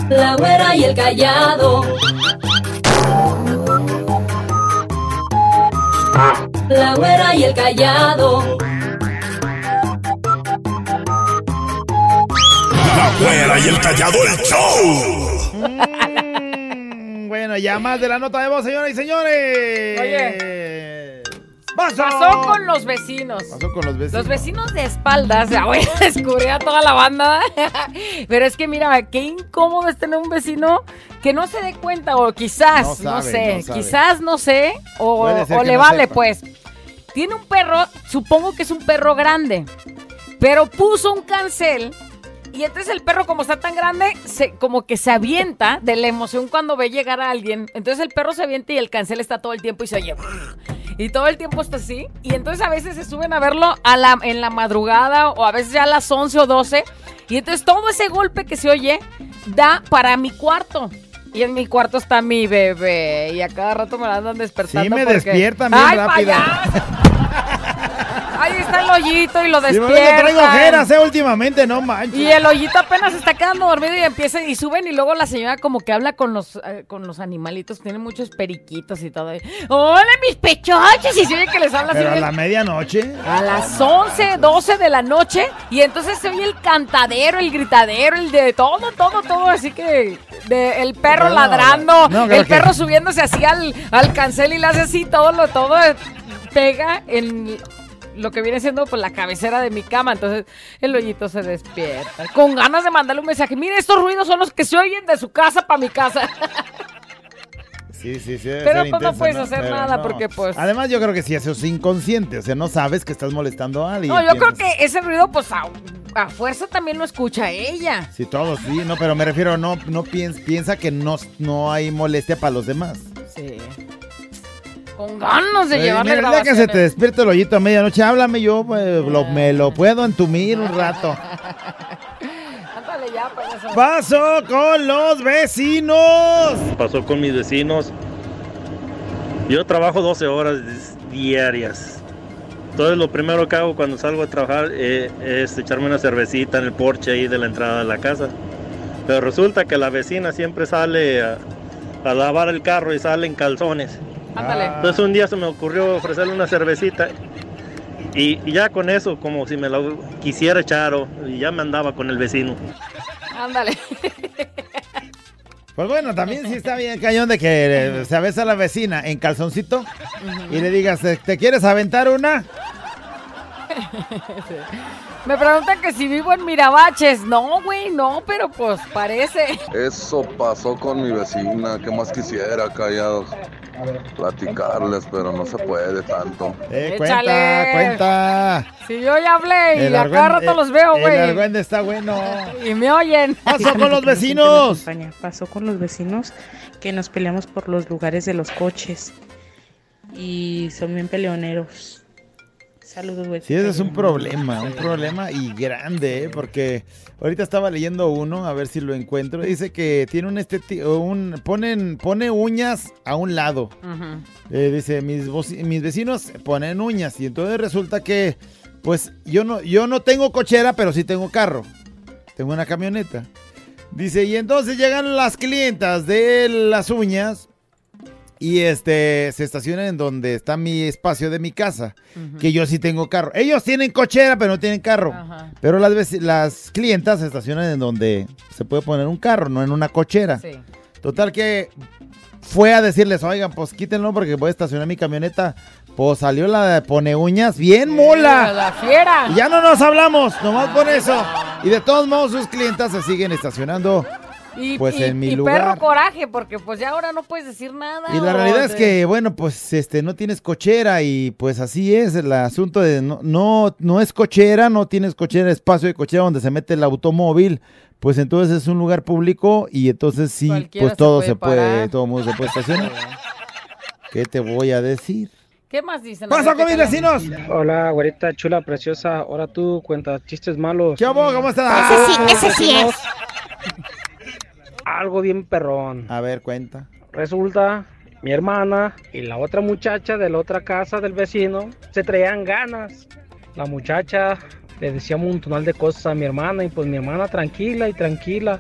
La güera y el callado. La güera y el callado. La güera y el callado el show. Mm, bueno, ya más de la nota de voz, señoras y señores. Oye. Pasó. Pasó con los vecinos. Pasó con los vecinos. Los vecinos de espaldas, ya voy a descubrir a toda la banda. Pero es que mira, qué incómodo es tener un vecino que no se dé cuenta, o quizás, No sé, no quizás no sé, o, le vale, sepa. pues. Tiene un perro, supongo que es un perro grande, pero puso un cancel. Y entonces el perro, como está tan grande, se, como que se avienta de la emoción cuando ve llegar a alguien. Entonces el perro se avienta y el cancel está todo el tiempo y se oye. Y todo el tiempo está así. Y entonces a veces se suben a verlo a la, en la madrugada o a veces ya a las 11 o 12. Y entonces todo ese golpe que se oye da para mi cuarto. Y en mi cuarto está mi bebé. Y a cada rato me la andan despertando. Sí, me porque- despiertan bien ¡Ay, rápido. Ahí está el hoyito y lo Sí, me despiertan. traigo ojeras, eh, últimamente, no manches. Y el hoyito apenas está quedando dormido y empieza y suben y luego la señora como que habla con los eh, con los animalitos, tiene muchos periquitos y todo. ¡Hola, mis pechoches! Y se oye que les habla así. Pero a la medianoche. a las 11, 12 de la noche y entonces se oye el cantadero, el gritadero, el de todo, todo, todo, así que de, el perro No, ladrando, no, el que- perro subiéndose así al, al cancel y le hace así, todo lo, todo pega en lo que viene siendo pues la cabecera de mi cama, entonces el hoyito se despierta, con ganas de mandarle un mensaje, mire, estos ruidos son los que se oyen de su casa para mi casa. Sí, sí, sí. Pero, pues, no puedes hacer Pero nada, porque, pues- Además, yo creo que sí, eso es inconsciente. O sea, no sabes que estás molestando a alguien. No, yo creo que ese ruido pues a, a fuerza también lo escucha ella. Sí, todos, sí, no, pero me refiero, no, no piensa, piensa que no, no hay molestia para los demás. Con ganas de llevarle mira, día que se te despierte el hoyito a medianoche, háblame yo, pues, lo- me lo puedo entumir un rato. Ándale ya, pues eso. Paso con los vecinos. pasó con mis vecinos. Yo trabajo 12 horas diarias. Entonces lo primero que hago cuando salgo a trabajar eh, es echarme una cervecita en el porche ahí de la entrada de la casa. Pero resulta que la vecina siempre sale a, a lavar el carro y sale en calzones. Ándale. Entonces un día se me ocurrió ofrecerle una cervecita y, y ya con eso como si me lo quisiera echar o y ya me andaba con el vecino. Ándale. Pues bueno, también sí está bien cañón de que eh, se besa a la vecina en calzoncito y le digas, "¿Te- ¿te quieres aventar una? Me preguntan que si vivo en Mirabaches. No, güey, no, pero pues parece. Eso pasó con mi vecina, ¿qué más quisiera, callados? Platicarles, pero no se puede tanto. Eh, Échale. cuenta, cuenta. Si yo ya hablé y El a cada argüen- rato los veo, El güey. argüende está bueno. Y me oyen. Pasó con los vecinos. Pasó con los vecinos que nos peleamos por los lugares de los coches. Y son bien peleoneros. Saludos, güey. Sí, ese es un problema, un problema y grande, ¿eh? porque ahorita estaba leyendo uno, a ver si lo encuentro. Dice que tiene un ponen pone uñas a un lado. Eh, dice, mis, mis vecinos ponen uñas y entonces resulta que, pues, yo no, yo no tengo cochera, pero sí tengo carro. Tengo una camioneta. Dice, y entonces llegan las clientas de las uñas y este se estacionan en donde está mi espacio de mi casa, que yo sí tengo carro. Ellos tienen cochera, pero no tienen carro. Pero las, las clientas se estacionan en donde se puede poner un carro, no en una cochera. Sí. Total que fue a decirles, oigan, pues quítenlo porque voy a estacionar mi camioneta. Pues salió la de pone uñas, bien mola. La fiera. Y ya no nos hablamos, nomás por eso. Y de todos modos sus clientas se siguen estacionando Y, pues y- en mi y lugar. perro coraje, porque pues ya ahora no puedes decir nada. Y la realidad es que, bueno, pues este no tienes cochera y pues así es el asunto de no, no, no es cochera, no tienes cochera, espacio de cochera donde se mete el automóvil, pues entonces es un lugar público y entonces sí, Cualquiera pues se todo puede se puede, todo mundo se puede estacionar. ¿Qué te voy a decir? ¿Qué más dicen? ¡Pasa con ¿qué mis vecinos! Hola, güerita chula, preciosa. Ahora tú cuentas chistes malos. ¿Qué hago? ¿Cómo estás? Ese sí, ese sí es. Algo bien perrón. A ver, cuenta. Resulta, mi hermana y la otra muchacha de la otra casa del vecino se traían ganas. La muchacha le decía un montonal de cosas a mi hermana y pues mi hermana tranquila y tranquila.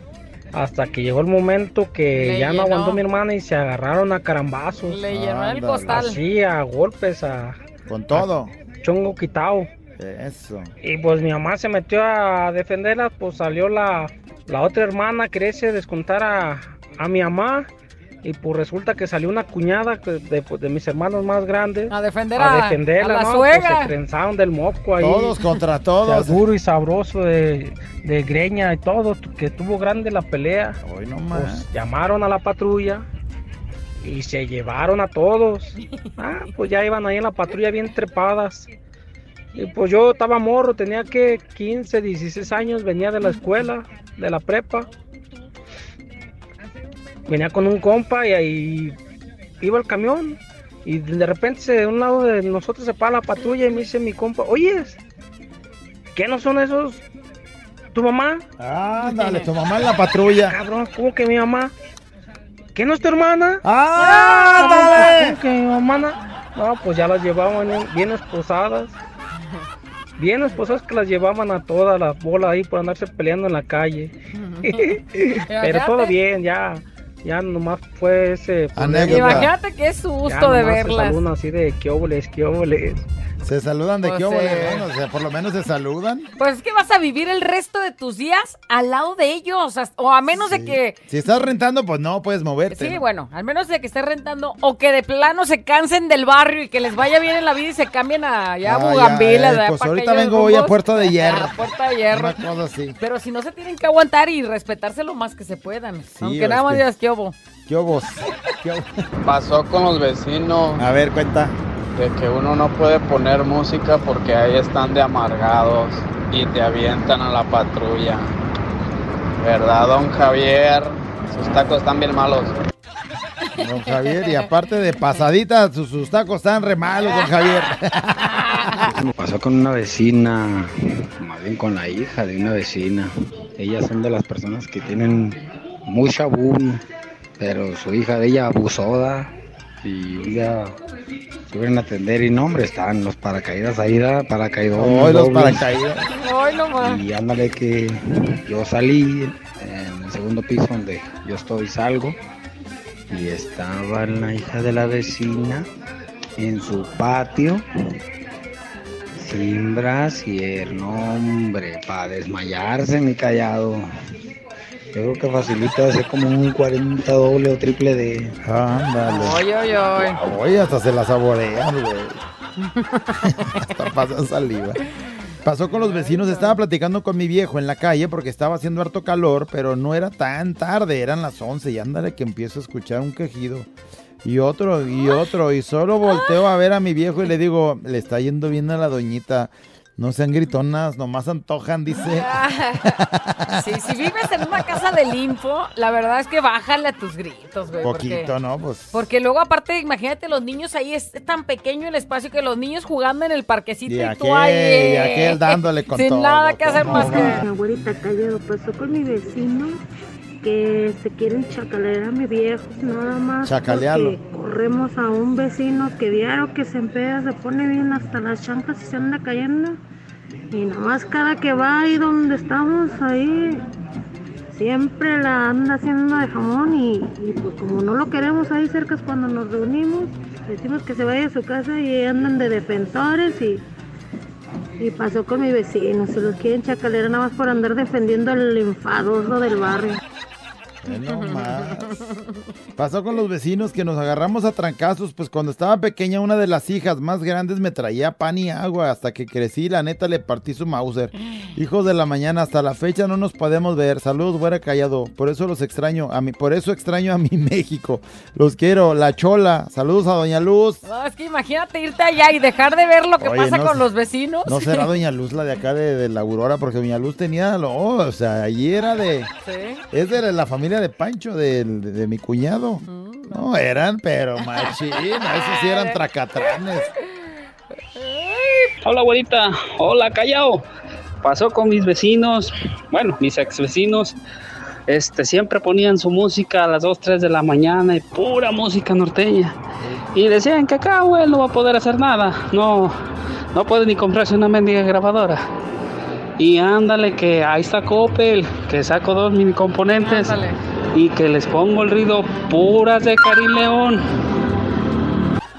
Hasta que llegó el momento que Le ya no aguantó mi hermana y se agarraron a carambazos. Le llenó el costal. Así, a golpes, a... Con todo. a chongo quitado. Eso. Y pues mi mamá se metió a defenderla, pues salió la, la otra hermana, quería descontar a, a mi mamá. Y pues resulta que salió una cuñada que- de, pues, de mis hermanos más grandes. A defender a, defenderla, a la ¿no? Pues se trenzaron del moco ahí. Todos contra todos. De duro y sabroso, de, de greña y todo, que tuvo grande la pelea. Hoy no Pues llamaron a la patrulla y se llevaron a todos. Ah, pues ya iban ahí en la patrulla bien trepadas. Y pues yo estaba morro, tenía que 15, 16 años, venía de la escuela, de la prepa. Venía con un compa y ahí iba el camión. Y de repente de un lado de nosotros se para la patrulla y me dice mi compa, oye, ¿qué no son esos? ¿Tu mamá? Ándale, tu mamá en la patrulla. Cabrón, ¿cómo que mi mamá? ¿Qué no es tu hermana? ¡Ándale! ¿Cómo que mi mamá? No, pues ya las llevaban bien esposadas. Bien esposadas que las llevaban a todas las bolas ahí por andarse peleando en la calle. Pero todo bien, ya. Ya nomás fue ese. Imagínate qué susto de verlas. Así de qué óboles, qué óboles. Se saludan de Pues, qué óvole, eh. ¿no? O sea, por lo menos se saludan. Pues es que vas a vivir el resto de tus días al lado de ellos. O a menos de que. Si estás rentando, pues no puedes moverte. Sí, ¿no? bueno, al menos de que estés rentando o que de plano se cansen del barrio y que les vaya bien en la vida y se cambien a ya Ah, eh, pues ahorita vengo hoy a. Puerto de Hierro. A Puerto de Hierro. Una cosa así. Pero si no se tienen que aguantar y respetarse lo más que se puedan. Aunque es nada más que- digas que obo. ¿Qué obos? ¿Qué obos? Pasó con los vecinos. A ver, cuenta. De que uno no puede poner música porque ahí están de amargados y te avientan a la patrulla. ¿Verdad, don Javier? Sus tacos están bien malos. Don Javier, y aparte de pasadita, sus, sus tacos están re malos, don Javier. Me pasó con una vecina, más bien con la hija de una vecina. Ellas son de las personas que tienen mucha boom, pero su hija de ella abusó y un día subieron a atender y no, hombre, están los paracaídas ahí, da, paracaidón. Hoy los paracaídas. Y ándale que yo salí en el segundo piso donde yo estoy, salgo. Y estaba la hija de la vecina en su patio. Sin brasier, no hombre, para desmayarse mi callado. Yo creo que facilita hacer como un 40 doble o triple de... Ándale. Oye, oye, oye. Oye, hasta se la saborean, güey. hasta pasan saliva. Pasó con los vecinos, estaba platicando con mi viejo en la calle porque estaba haciendo harto calor, pero no era tan tarde, eran las 11 y ándale que empiezo a escuchar un quejido. Y otro, y otro, y solo volteo a ver a mi viejo y le digo, le está yendo bien a la doñita. No sean gritonas, nomás antojan, dice. Sí, si vives en una casa de limpo, la verdad es que bájale a tus gritos, güey. Poquito, porque, ¿no? Pues Porque luego, aparte, imagínate, los niños ahí es tan pequeño el espacio que los niños jugando en el parquecito Y y, aquel, tú ahí. y aquel dándole con Sin todo, nada que hacer más que. Mi abuelita callado pasó con mi vecino que se quieren chacalear a mi viejo, nada más. Chacalearlo. Corremos a un vecino que diario que se empeda, se pone bien hasta las chanclas y se anda cayendo. Y nada más cada que va ahí donde estamos, ahí siempre la anda haciendo de jamón y, y pues como no lo queremos ahí cerca es cuando nos reunimos, decimos que se vaya a su casa y andan de defensores y y pasó con mi vecino, se los quieren chacalear nada más por andar defendiendo al enfadoso del barrio. Pasó con los vecinos que nos agarramos a trancazos, pues cuando estaba pequeña una de las hijas más grandes me traía pan y agua, hasta que crecí, la neta le partí su Mauser. Hijos de la mañana, hasta la fecha no nos podemos ver. Saludos, fuera callado. Por eso los extraño, a mí, por eso extraño a mi México. Los quiero, la chola. Saludos a Doña Luz. No, es que imagínate irte allá y dejar de ver lo que Oye, pasa no con los vecinos. No será Doña Luz la de acá de, de la Aurora, porque Doña Luz tenía, lo, o sea, allí era de, Sí. es de la familia de Pancho, del- de, de mi cuñado. No, eran, pero machín, esos sí eran tracatranes. Hola, abuelita. Hola, callao. Pasó con mis vecinos, bueno, mis ex vecinos. Este, siempre ponían su música a las 2, 3 de la mañana y pura música norteña. Y decían que acá, güey, no va a poder hacer nada. No, no puede ni comprarse una mendiga grabadora. Y ándale, que ahí está Coppel, que saco dos mini componentes y que les pongo el ruido puras de Cari León.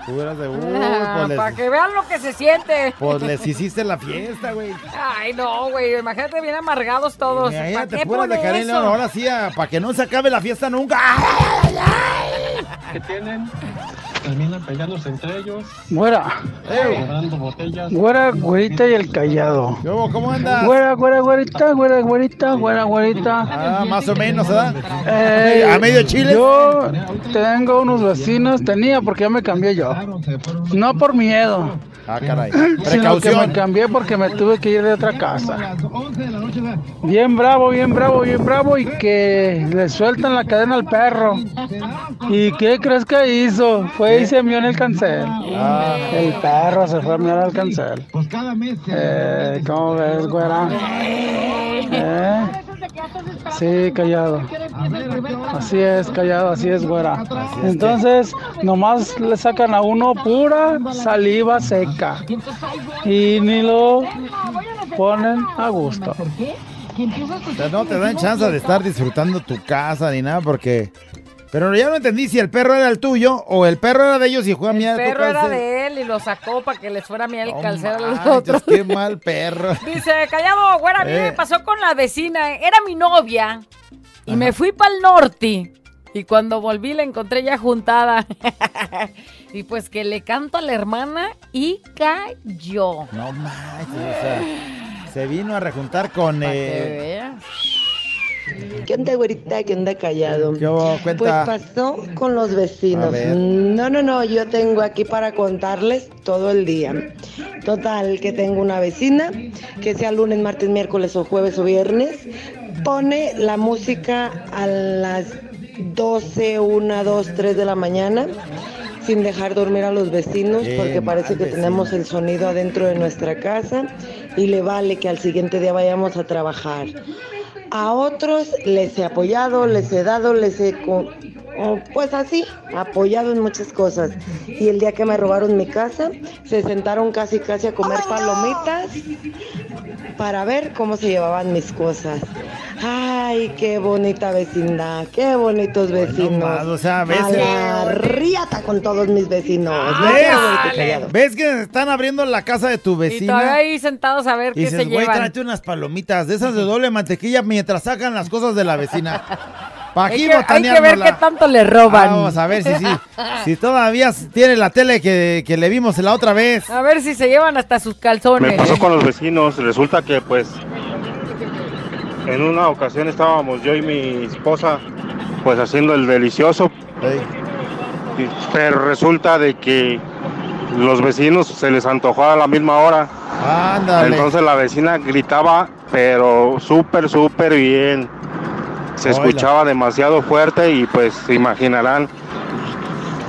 Tú eras de, uy, Ah, pues, para les, que vean lo que se siente. pues les hiciste la fiesta, güey. Ay, no, güey. Imagínate bien amargados todos. ¿Para Imagínate, qué puras de eso? León, ahora sí, para que no se acabe la fiesta nunca. que tienen, terminan peleándose entre ellos, Güera, botellas. güera, güerita y el callado. ¿Cómo andas? Güera, güera, güerita, güera, güerita, güera, güerita. Ah, más o menos, ¿verdad? Eh, ¿A medio chile? Yo tengo unos vecinos, tenía porque ya me cambié yo. No por miedo. Ah, caray. Sino que Precaución. me cambié porque me tuve que ir de otra casa. Bien bravo, bien bravo, bien bravo y que le sueltan la cadena al perro. ¿Y qué crees que hizo? Fue y se mió en el cancel. El perro se fue a miar al cancel. Eh, ¿Cómo ves, güera? ¿Eh? Sí, callado. Así es, callado, así es, güera. Entonces, nomás le sacan a uno pura saliva seca. Y ni lo ponen a gusto. O sea, no te dan chance de estar disfrutando tu casa ni nada porque... Pero ya no entendí si el perro era el tuyo o el perro era de ellos y fue a miar El a tu perro era de él y lo sacó para que les fuera a mirar el calcero a los otros. qué mal perro. Dice, callado, güera, a mí Eh. me pasó con la vecina. Era mi novia y me fui para el norte. Y cuando volví la encontré ya juntada. y pues que le canto a la hermana y cayó. No manches, o sea, se vino a rejuntar con... Eh, ¿Qué onda, güerita? ¿Qué onda, callado? Cuenta. Pues pasó con los vecinos. No, no, no, yo tengo aquí para contarles todo el día. Total, que tengo una vecina que sea lunes, martes, miércoles o jueves o viernes, pone la música a las 12, 1, 2, 3 de la mañana sin dejar dormir a los vecinos porque parece que vecino. tenemos el sonido adentro de nuestra casa y le vale que al siguiente día vayamos a trabajar. A otros les he apoyado, les he dado, les he... oh, Pues así, apoyado en muchas cosas. Y el día que me robaron mi casa, se sentaron casi casi a comer palomitas para ver cómo se llevaban mis cosas. Ay, qué bonita vecindad, qué bonitos vecinos. nomás, o sea, ves- A la riata con todos mis vecinos. ¿no? ¿Ves? ¿Ves que están abriendo la casa de tu Y todavía vecina? ahí sentados a ver Y qué dices, se güey, llevan. tráete unas palomitas de esas de doble mantequilla mientras sacan las cosas de la vecina. Pa' Hay que, hay que ver qué tanto le roban. Vamos a ver si, sí, si todavía tiene la tele que, que le vimos la otra vez. A ver si se llevan hasta sus calzones. Me pasó con los vecinos, resulta que pues en una ocasión estábamos yo y mi esposa pues haciendo el delicioso, pero resulta de que los vecinos se les antojó a la misma hora. Ándale. Entonces la vecina gritaba, pero súper, súper bien. Se escuchaba demasiado fuerte y pues se imaginarán,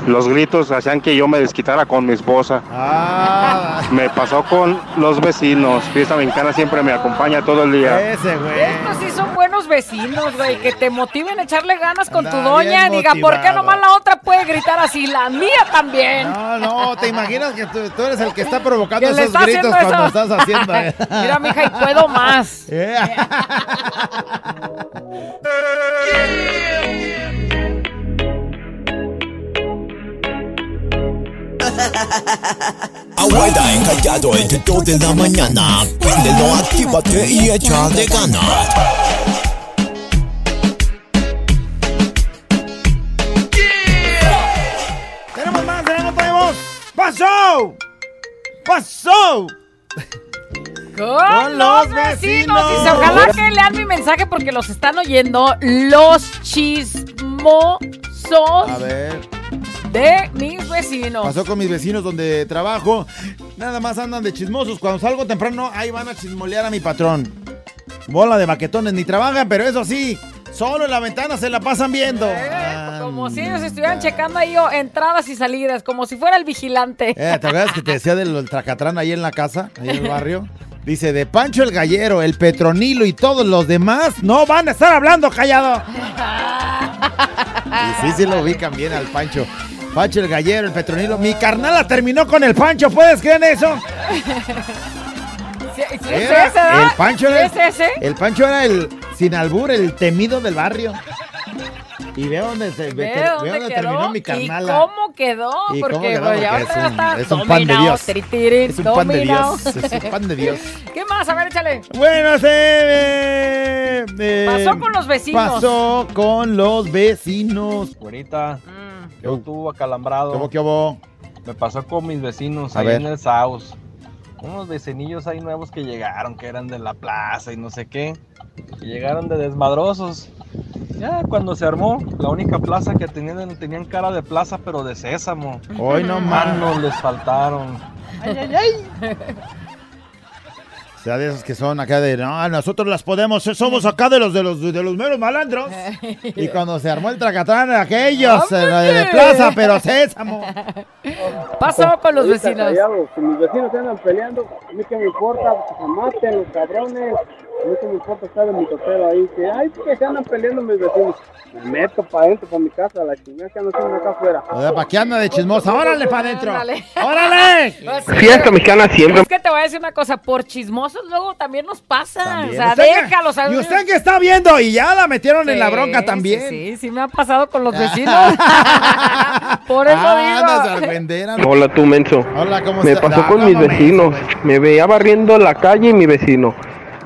los gritos hacían que yo me desquitara con mi esposa. Ah, Me pasó con los vecinos. Fiesta Mexicana siempre me acompaña todo el día. ese güey. Estos sí son buenos vecinos, güey, que te motiven a echarle ganas con tu doña. Diga, ¿por qué nomás la otra puede gritar así? La mía también. No, no, te imaginas que tú, tú eres el que está provocando esos está gritos cuando eso. estás haciendo. eh. Mira, mija, y puedo más. Eh. Abuela encallado entre 2 de la mañana. Préndelo, actívate y echa de ganas. Tenemos más, tenemos, tenemos. ¡Pasó! ¡Pasó! Con, los vecinos. Dice, ojalá que lean mi mensaje porque los están oyendo los chismosos A ver. De mis vecinos. Pasó con mis vecinos donde trabajo. Nada más andan de chismosos. Cuando salgo temprano, ahí van a chismolear a mi patrón. Bola de baquetones, ni trabajan, pero eso sí, solo en la ventana se la pasan viendo. Como si ellos estuvieran checando ahí oh, entradas y salidas, como si fuera el vigilante. Eh, ¿Te acuerdas que te decía del tracatrán ahí en la casa, ahí en el barrio? Dice, de Pancho el Gallero, el Petronilo y todos los demás no van a estar hablando callado. Y sí, sí lo ubican bien al Pancho. Pancho el Gallero, el Petronilo. Mi carnala terminó con el Pancho, ¿puedes creer eso? ¿Sí, sí es Era ese, el Pancho ¿Sí era es ese? El Pancho era el sin albur, el temido del barrio. Y ve dónde, se, ve, Ve ve dónde dónde quedó terminó mi y carnala. cómo quedó, ¿Y porque cómo quedó? pues, ya Porque es un- está es un pan de dominado, Dios. tritiri, Es un pan de dominado. Dios, es un pan de Dios. ¿Qué más? A ver, échale. Bueno, se... eh, eh, Pasó con los vecinos. Pasó con los vecinos. Güerita, Mm. Yo estuvo acalambrado. ¿Cómo que hubo? Me pasó con mis vecinos A ahí ver. en el Saus. Unos vecinillos ahí nuevos que llegaron, que eran de la plaza y no sé qué. Y llegaron de desmadrosos. Ya cuando se armó, la única plaza que tenían, tenían cara de plaza, pero de sésamo. Hoy no más. Manos les faltaron. Ay, ay, ay. O sea, de esos que son acá de, no, nosotros las podemos, somos acá de los de los de los meros malandros. Y cuando se armó el tracatrán, aquellos, eh, de plaza, pero sésamo. Pasó con los vecinos. callado, Si mis vecinos andan peleando, a mí que me importa, que se maten los cabrones. A mí que me importa estar en mi totero ahí. Que, ay, que se andan peleando mis vecinos. Me meto para adentro, para mi casa, la chingada que andan haciendo acá afuera. ¿Para qué anda de chismosa? ¡Órale para adentro! ¡Órale! Sí, Fiesta mexicana siempre. Es que te voy a decir una cosa, por chismosos luego también nos pasa. También. O sea, Usted que- déjalos. Y usted que está viendo y ya la metieron en la bronca también. Sí, sí, sí me ha pasado con los vecinos. por eso Andas digo. Hola tú, menso. Hola, ¿cómo Me estás? pasó Ah, con mis ¿cómo vecinos. Me veía barriendo la calle y mi vecino.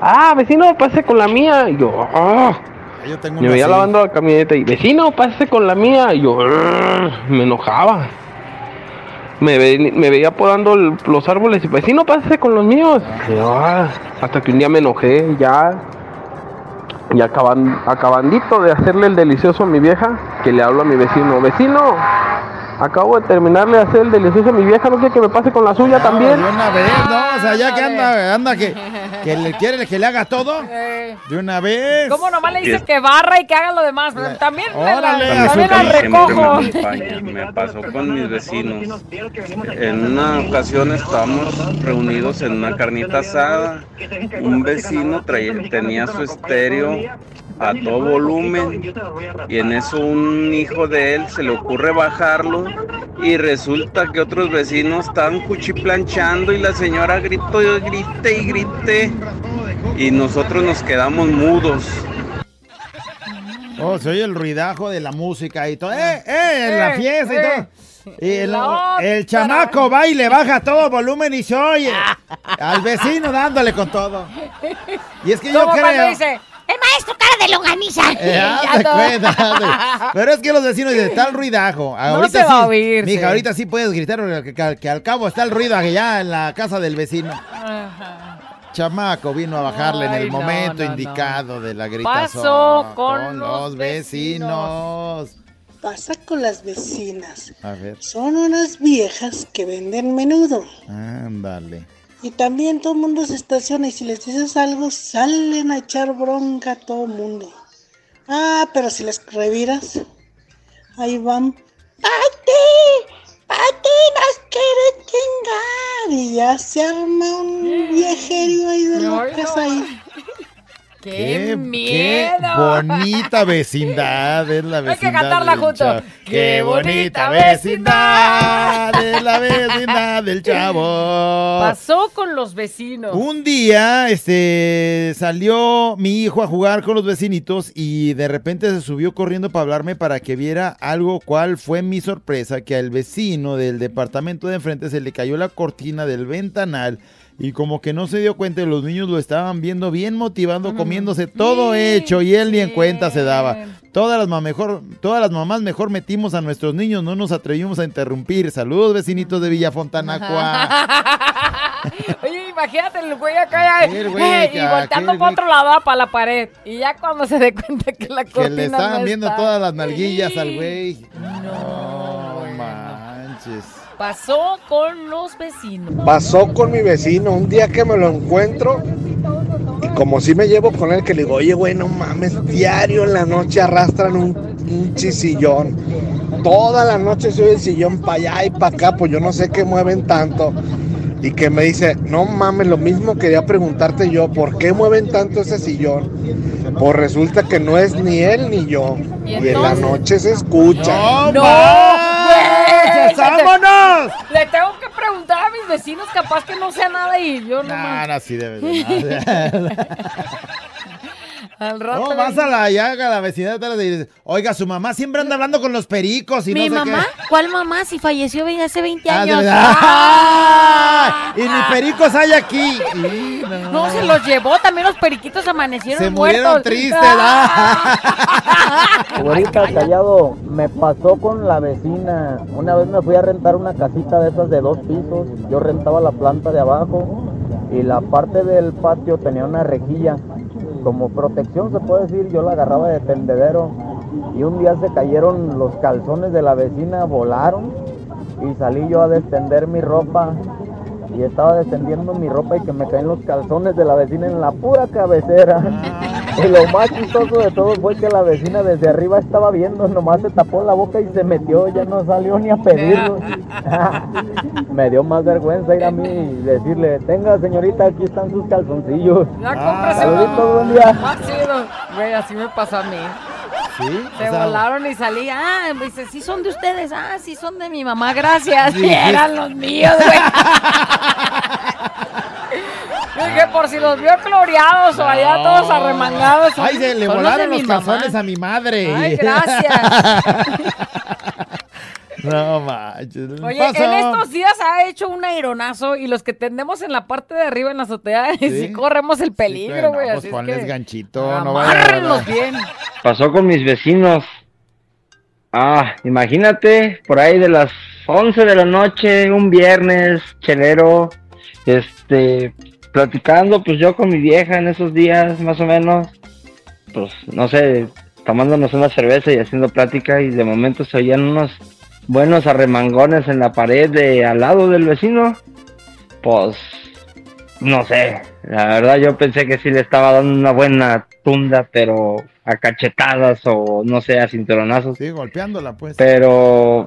Ah, vecino, pase con la mía. Y yo, ah. Yo tengo Me veía así. lavando la camioneta y, vecino, pase con la mía. Y yo, "Ah", me enojaba. Me, ve- me veía podando el- los árboles y, vecino, pase con los míos. Y yo, "Ah", hasta que un día me enojé, ya. Y acaban, acabandito de hacerle el delicioso a mi vieja, que le hablo a mi vecino, vecino, acabo de terminarle de hacer el delicioso a mi vieja, no quiere que me pase con la suya también. De una vez, no, o sea, ya que anda, anda que, que le quiere que le haga todo. Eh, De una vez. ¿Cómo nomás le dices Yes. que barra y que haga lo demás? Pero también, la, Órale, también la me recojo. Me pasó con mis vecinos. En una ocasión estábamos reunidos en una carnita asada. Un vecino traía, tenía su estéreo a todo volumen y en eso un hijo de él se le ocurre bajarlo y resulta que otros vecinos estaban cuchiplanchando y la señora gritó, grite y grite y nosotros nos quedamos mudos. Oh, se oye el ruidajo de la música y todo. ¡Eh, eh! En la Eh, fiesta y eh. todo. Y el, el chamaco va y le baja todo volumen y se oye. Al vecino dándole con todo. Y es que yo creo. dice, el maestro cara de longaniza. Eh, cuenta, Pero es que los vecinos dicen, está el ruidajo. Ahorita se va sí, a oír, mija, ahorita sí puedes gritar que, que- que al cabo está el ruido allá en la casa del vecino. Chamaco vino a bajarle en el no, momento no, no. indicado de la gritación. Pasó con los los vecinos. Pasa con las vecinas. A ver, Son unas viejas que venden menudo. ándale. Y también todo el mundo se estaciona y si les dices algo, salen a echar bronca a todo el mundo. Ah, pero si les reviras, ahí van. ¡Pati! ¡Pati! ¡Nos quiere chingar! Y ya se arma un viejerio ahí de locas ahí. ¡Qué, miedo! bonita vecindad es la Hay vecindad. que cantarla juntos. chavo. ¡Qué bonita vecindad es la vecindad del chavo! Pasó con los vecinos. Un día, este, salió mi hijo a jugar con los vecinitos y de repente se subió corriendo para hablarme para que viera algo cual fue mi sorpresa, que al vecino del departamento de enfrente se le cayó la cortina del ventanal y como que no se dio cuenta y los niños lo estaban viendo bien motivando, comiéndose todo hecho y él ni en cuenta se daba. Todas las, mejor, todas las mamás mejor metimos a nuestros niños, no nos atrevimos a interrumpir. Saludos vecinitos de Villa Fontanacua. Oye, imagínate el güey acá Sí, güey eh, y volteando para otro lado para la pared. Y ya cuando se dé cuenta que la cortina Que le estaban no viendo está. todas las nalguillas al güey. No, manches. Pasó con los vecinos. Pasó con mi vecino un día que me lo encuentro y como si me llevo con él que le digo, oye güey, no mames, diario en la noche arrastran un, un chisillón. Toda la noche se oye el sillón para allá y para acá, pues yo no sé qué mueven tanto. Y que me dice, no mames, lo mismo quería preguntarte yo, ¿por qué mueven tanto ese sillón? Pues resulta que no es ni él ni yo. ¿Y Y en la noche se escucha. ¡No! güey! ¡Vámonos! Le tengo que preguntar a mis vecinos, capaz que no sea nada y yo no. Ah, no, sí debe de Al rato. No, vas a la, ya a la vecindad y dices, oiga, su mamá siempre anda hablando con los pericos y ¿Mi no sé mamá? ¿Cuál mamá? Si falleció hace 20 qué. Ah, años. ¡Ah! Y ni pericos hay aquí. No. No, se los llevó. También los periquitos amanecieron Se muertos. murieron tristes, Ahorita callado, me pasó con la vecina. Una vez me fui a rentar una casita de esas de dos pisos. Yo rentaba la planta de abajo y la parte del patio tenía una rejilla. Como protección se puede decir, yo la agarraba de tendedero. Y un día se cayeron los calzones de la vecina, volaron. Y salí yo a descender mi ropa. Y estaba descendiendo mi ropa y que me caen los calzones de la vecina en la pura cabecera. Y lo más chistoso de todo fue que la vecina desde arriba estaba viendo, nomás se tapó la boca y se metió, ya no salió ni a pedirlo. Me dio más vergüenza ir a mí y decirle, tenga señorita, aquí están sus calzoncillos. Ya Ah. Saluditos, buen día. Güey, así me pasó a mí. ¿Sí? Se O sea, volaron y salí. Ah, me dice, sí son de ustedes. Ah, sí son de mi mamá, gracias. Sí, Y sí. eran los míos, güey. Dije, por si los vio cloreados o allá todos arremangados. son- Ay, se le volaron de los calzones a mi madre. Ay, gracias. no manches. Oye, pasó? en estos días ha hecho un aeronazo y los que tendemos en la parte de arriba en la azotea, sí, Sí. corremos el peligro, güey. pues así es ponles que ganchito, no vaya bien. Pasó con mis vecinos. Ah, imagínate, por ahí de las 11 de la noche, un viernes, chelero, este, platicando, pues yo con mi vieja en esos días, más o menos, pues, no sé, tomándonos una cerveza y haciendo plática y de momento se oían unos buenos arremangones en la pared de al lado del vecino. Pues, no sé, la verdad yo pensé que sí le estaba dando una buena tunda, pero a cachetadas o no sé, a cinturonazos. Sí, golpeándola, pues. Pero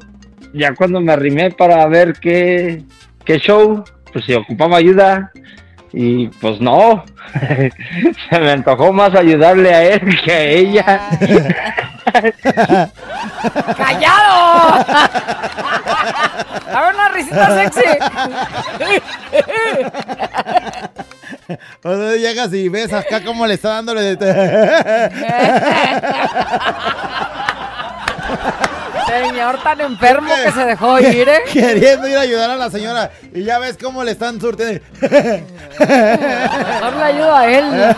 ya cuando me arrimé para ver qué, qué show, pues si ocupaba ayuda. Y pues no, se me antojó más ayudarle a él que a ella. ¡Callado! A ver una risita sexy. O sea, llegas y ves acá cómo le está dándole de... Señor tan enfermo que se dejó ir, ¿eh? Queriendo ir a ayudar a la señora. Y ya ves cómo le están surtiendo. Mejor le ayudo a él.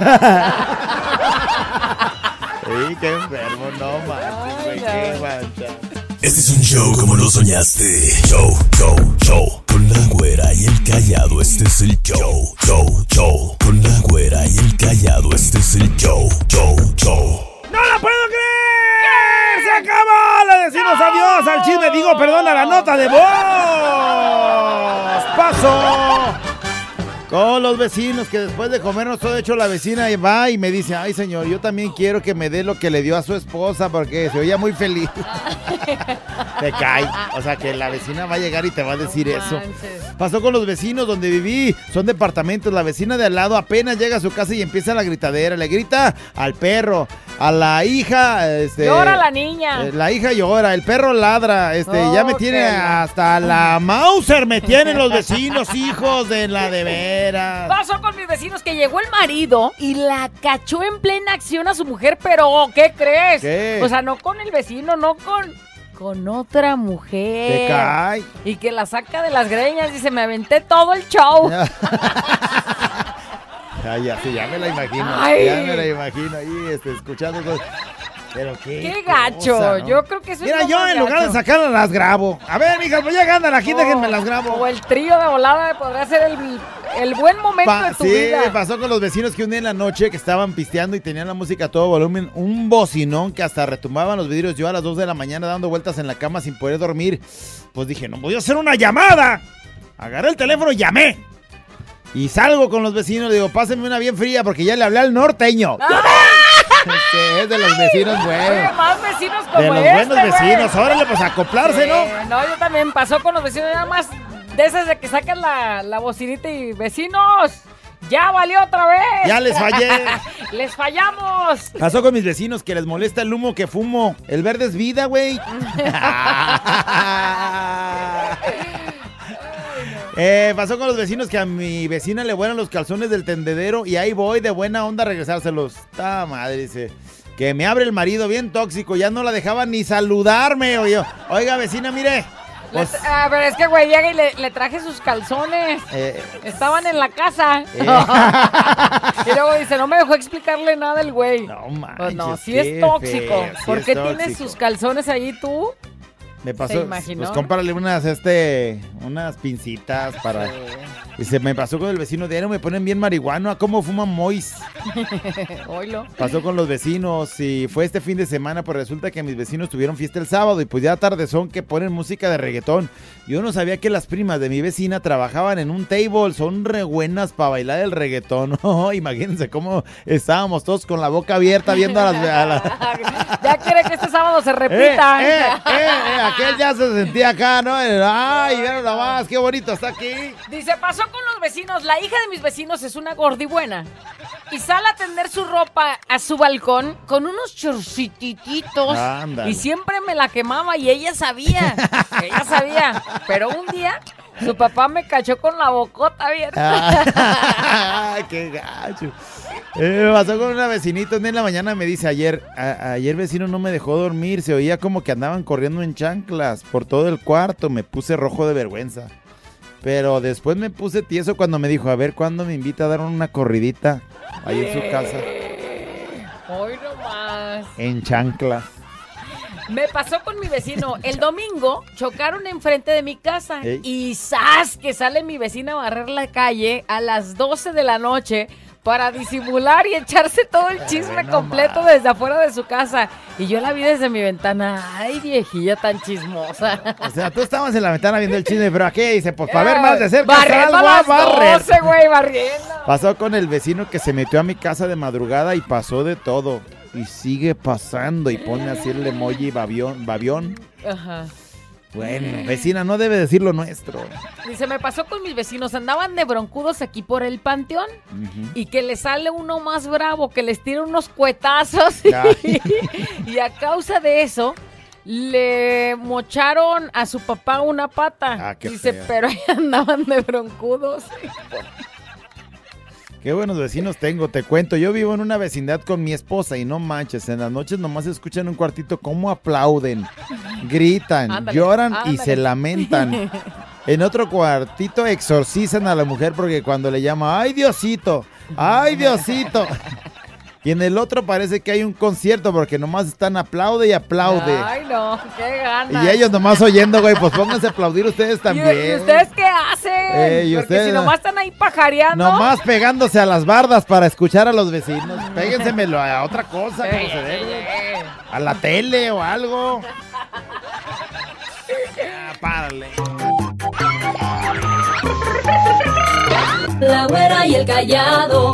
Sí, qué enfermo, no manches, güey, qué mancha. Este es un show como lo soñaste. Show, show, show. Con la güera y el callado, este es el show. Show, show. Con la güera y el callado, este es el show. Show, show. ¡No la puedo decimos adiós al chisme, digo, perdón, a la nota de voz. ¡Paso! Con los vecinos que después de comernos todo hecho la vecina va y me dice, ay señor, yo también quiero que me dé lo que le dio a su esposa porque se oía muy feliz. te cae. O sea que la vecina va a llegar y te va a decir eso. Pasó con los vecinos donde viví, son departamentos. La vecina de al lado apenas llega a su casa y empieza la gritadera. Le grita al perro, a la hija. Este, Llora la niña. eh, La hija llora, el perro ladra, este, ya me Oh, tiene hasta la Mauser, me tienen los vecinos, hijos de la de veras. Pasó con mis vecinos que llegó el marido y la cachó en plena acción a su mujer, pero ¿qué crees? ¿Qué? O sea, no con el vecino, no con con otra mujer. Te cae. Y que la saca de las greñas, dice, me aventé todo el show. Ay, ya, sí, ya me la imagino, Ay. ya me la imagino ahí, este, escuchando todo. Pero qué Qué gacho. cosa, ¿no? Yo creo que eso es Mira, yo en lugar de gacho. sacarlas las grabo. A ver, mija, pues ya andan aquí, déjenme las grabo. O el trío de volada podría ser el, el buen momento Pa- de tu sí, vida. pasó con los vecinos que un día en la noche que estaban pisteando y tenían la música a todo volumen, un bocinón que hasta retumbaban los vidrios. Yo a las 2 de la mañana dando vueltas en la cama sin poder dormir. Pues dije, no voy a hacer una llamada. Agarré el teléfono y llamé. Y salgo con los vecinos, digo, pásenme una bien fría porque ya le hablé al norteño. Este es de los vecinos buenos. más vecinos como De los este, buenos güey. vecinos. Órale, pues acoplarse, Sí, ¿no? No, yo también pasó con los vecinos, nada más de esas de que sacan la, la bocinita y vecinos. Ya valió otra vez. Ya les fallé. les fallamos. Pasó con mis vecinos que les molesta el humo que fumo. El verde es vida, güey. Eh, pasó con los vecinos que a mi vecina le vuelan los calzones del tendedero y ahí voy de buena onda a regresárselos. Ta madre, dice. Que me abre el marido bien tóxico, ya no la dejaba ni saludarme. Oye, oiga, vecina, mire. Pues, a ver, es que güey llega y le, le traje sus calzones. eh, Estaban en la casa. Eh. y luego dice, no me dejó explicarle nada el güey. No Pues no, manches, sí es tóxico. feo, sí ¿Por es qué tienes sus calzones ahí tú? Me ¿Se pasó. imaginó? Pues cómprale unas, este, unas pincitas para. Se me pasó con el vecino diario, me ponen bien marihuano. ¿A cómo fuman mois? Pasó con los vecinos y fue este fin de semana, pues resulta que mis vecinos tuvieron fiesta el sábado y pues ya tarde son que ponen música de reggaetón. Yo no sabía que las primas de mi vecina trabajaban en un table, son re buenas para bailar el reggaetón. Oh, imagínense cómo estábamos todos con la boca abierta viendo a las... a la- Ya quiere que este sábado se repita. Eh, eh, eh, eh, aquel ya se sentía acá, ¿no? Ay, mira nomás, qué bonito está aquí. Dice, pasó con los vecinos. La hija de mis vecinos es una gordibuena. Y sale a tender su ropa a su balcón con unos chorcititos. Ándale. Y siempre me la quemaba y ella sabía. ella sabía. Pero un día su papá me cachó con la bocota abierta. Ah, qué gacho. Eh, me pasó con una vecinita en la mañana me dice ayer, a- ayer vecino no me dejó dormir, se oía como que andaban corriendo en chanclas por todo el cuarto, me puse rojo de vergüenza. Pero después me puse tieso cuando me dijo, a ver, ¿cuándo me invita a dar una corridita ahí en su casa? Hoy nomás. En chanclas. Me pasó con mi vecino. El domingo chocaron enfrente de mi casa y ¡zas! que sale mi vecina a barrer la calle a las 12 de la noche para disimular y echarse todo el chisme no completo desde afuera de su casa. Y yo la vi desde mi ventana. ¡Ay, viejilla tan chismosa! O sea, tú estabas en la ventana viendo el chisme, pero aquí dice, pues para ver más de cerca, Barriendo a a las barrer. 12, güey, barriendo. Pasó con el vecino que se metió a mi casa de madrugada y pasó de todo. Y sigue pasando y pone así el emoji babión. babión. Ajá. Bueno, vecina, no debe decir lo nuestro. Dice, me pasó con mis vecinos, andaban de broncudos aquí por el panteón y que le sale uno más bravo, que les tira unos cuetazos y a causa de eso le mocharon a su papá una pata. Ah, Dice, feo. pero ahí andaban de broncudos. Qué buenos vecinos tengo, te cuento. Yo vivo en una vecindad con mi esposa y no manches, en las noches nomás se escuchan en un cuartito cómo aplauden, gritan, Ándale, lloran y se lamentan. En otro cuartito exorcizan a la mujer porque cuando le llama, ay Diosito, ay Diosito. Y en el otro parece que hay un concierto porque nomás están aplaude y aplaude. Ay, no, qué ganas. Y ellos nomás oyendo, güey, pues pónganse a aplaudir ustedes ¿Y- también. ¿Y, ustedes qué hacen? Eh, ¿y Porque ustedes? si nomás están ahí pajareando. Nomás pegándose a las bardas para escuchar a los vecinos. Péguensemelo a otra cosa, como se debe. A la tele o algo. Ah, párale. La güera y el callado.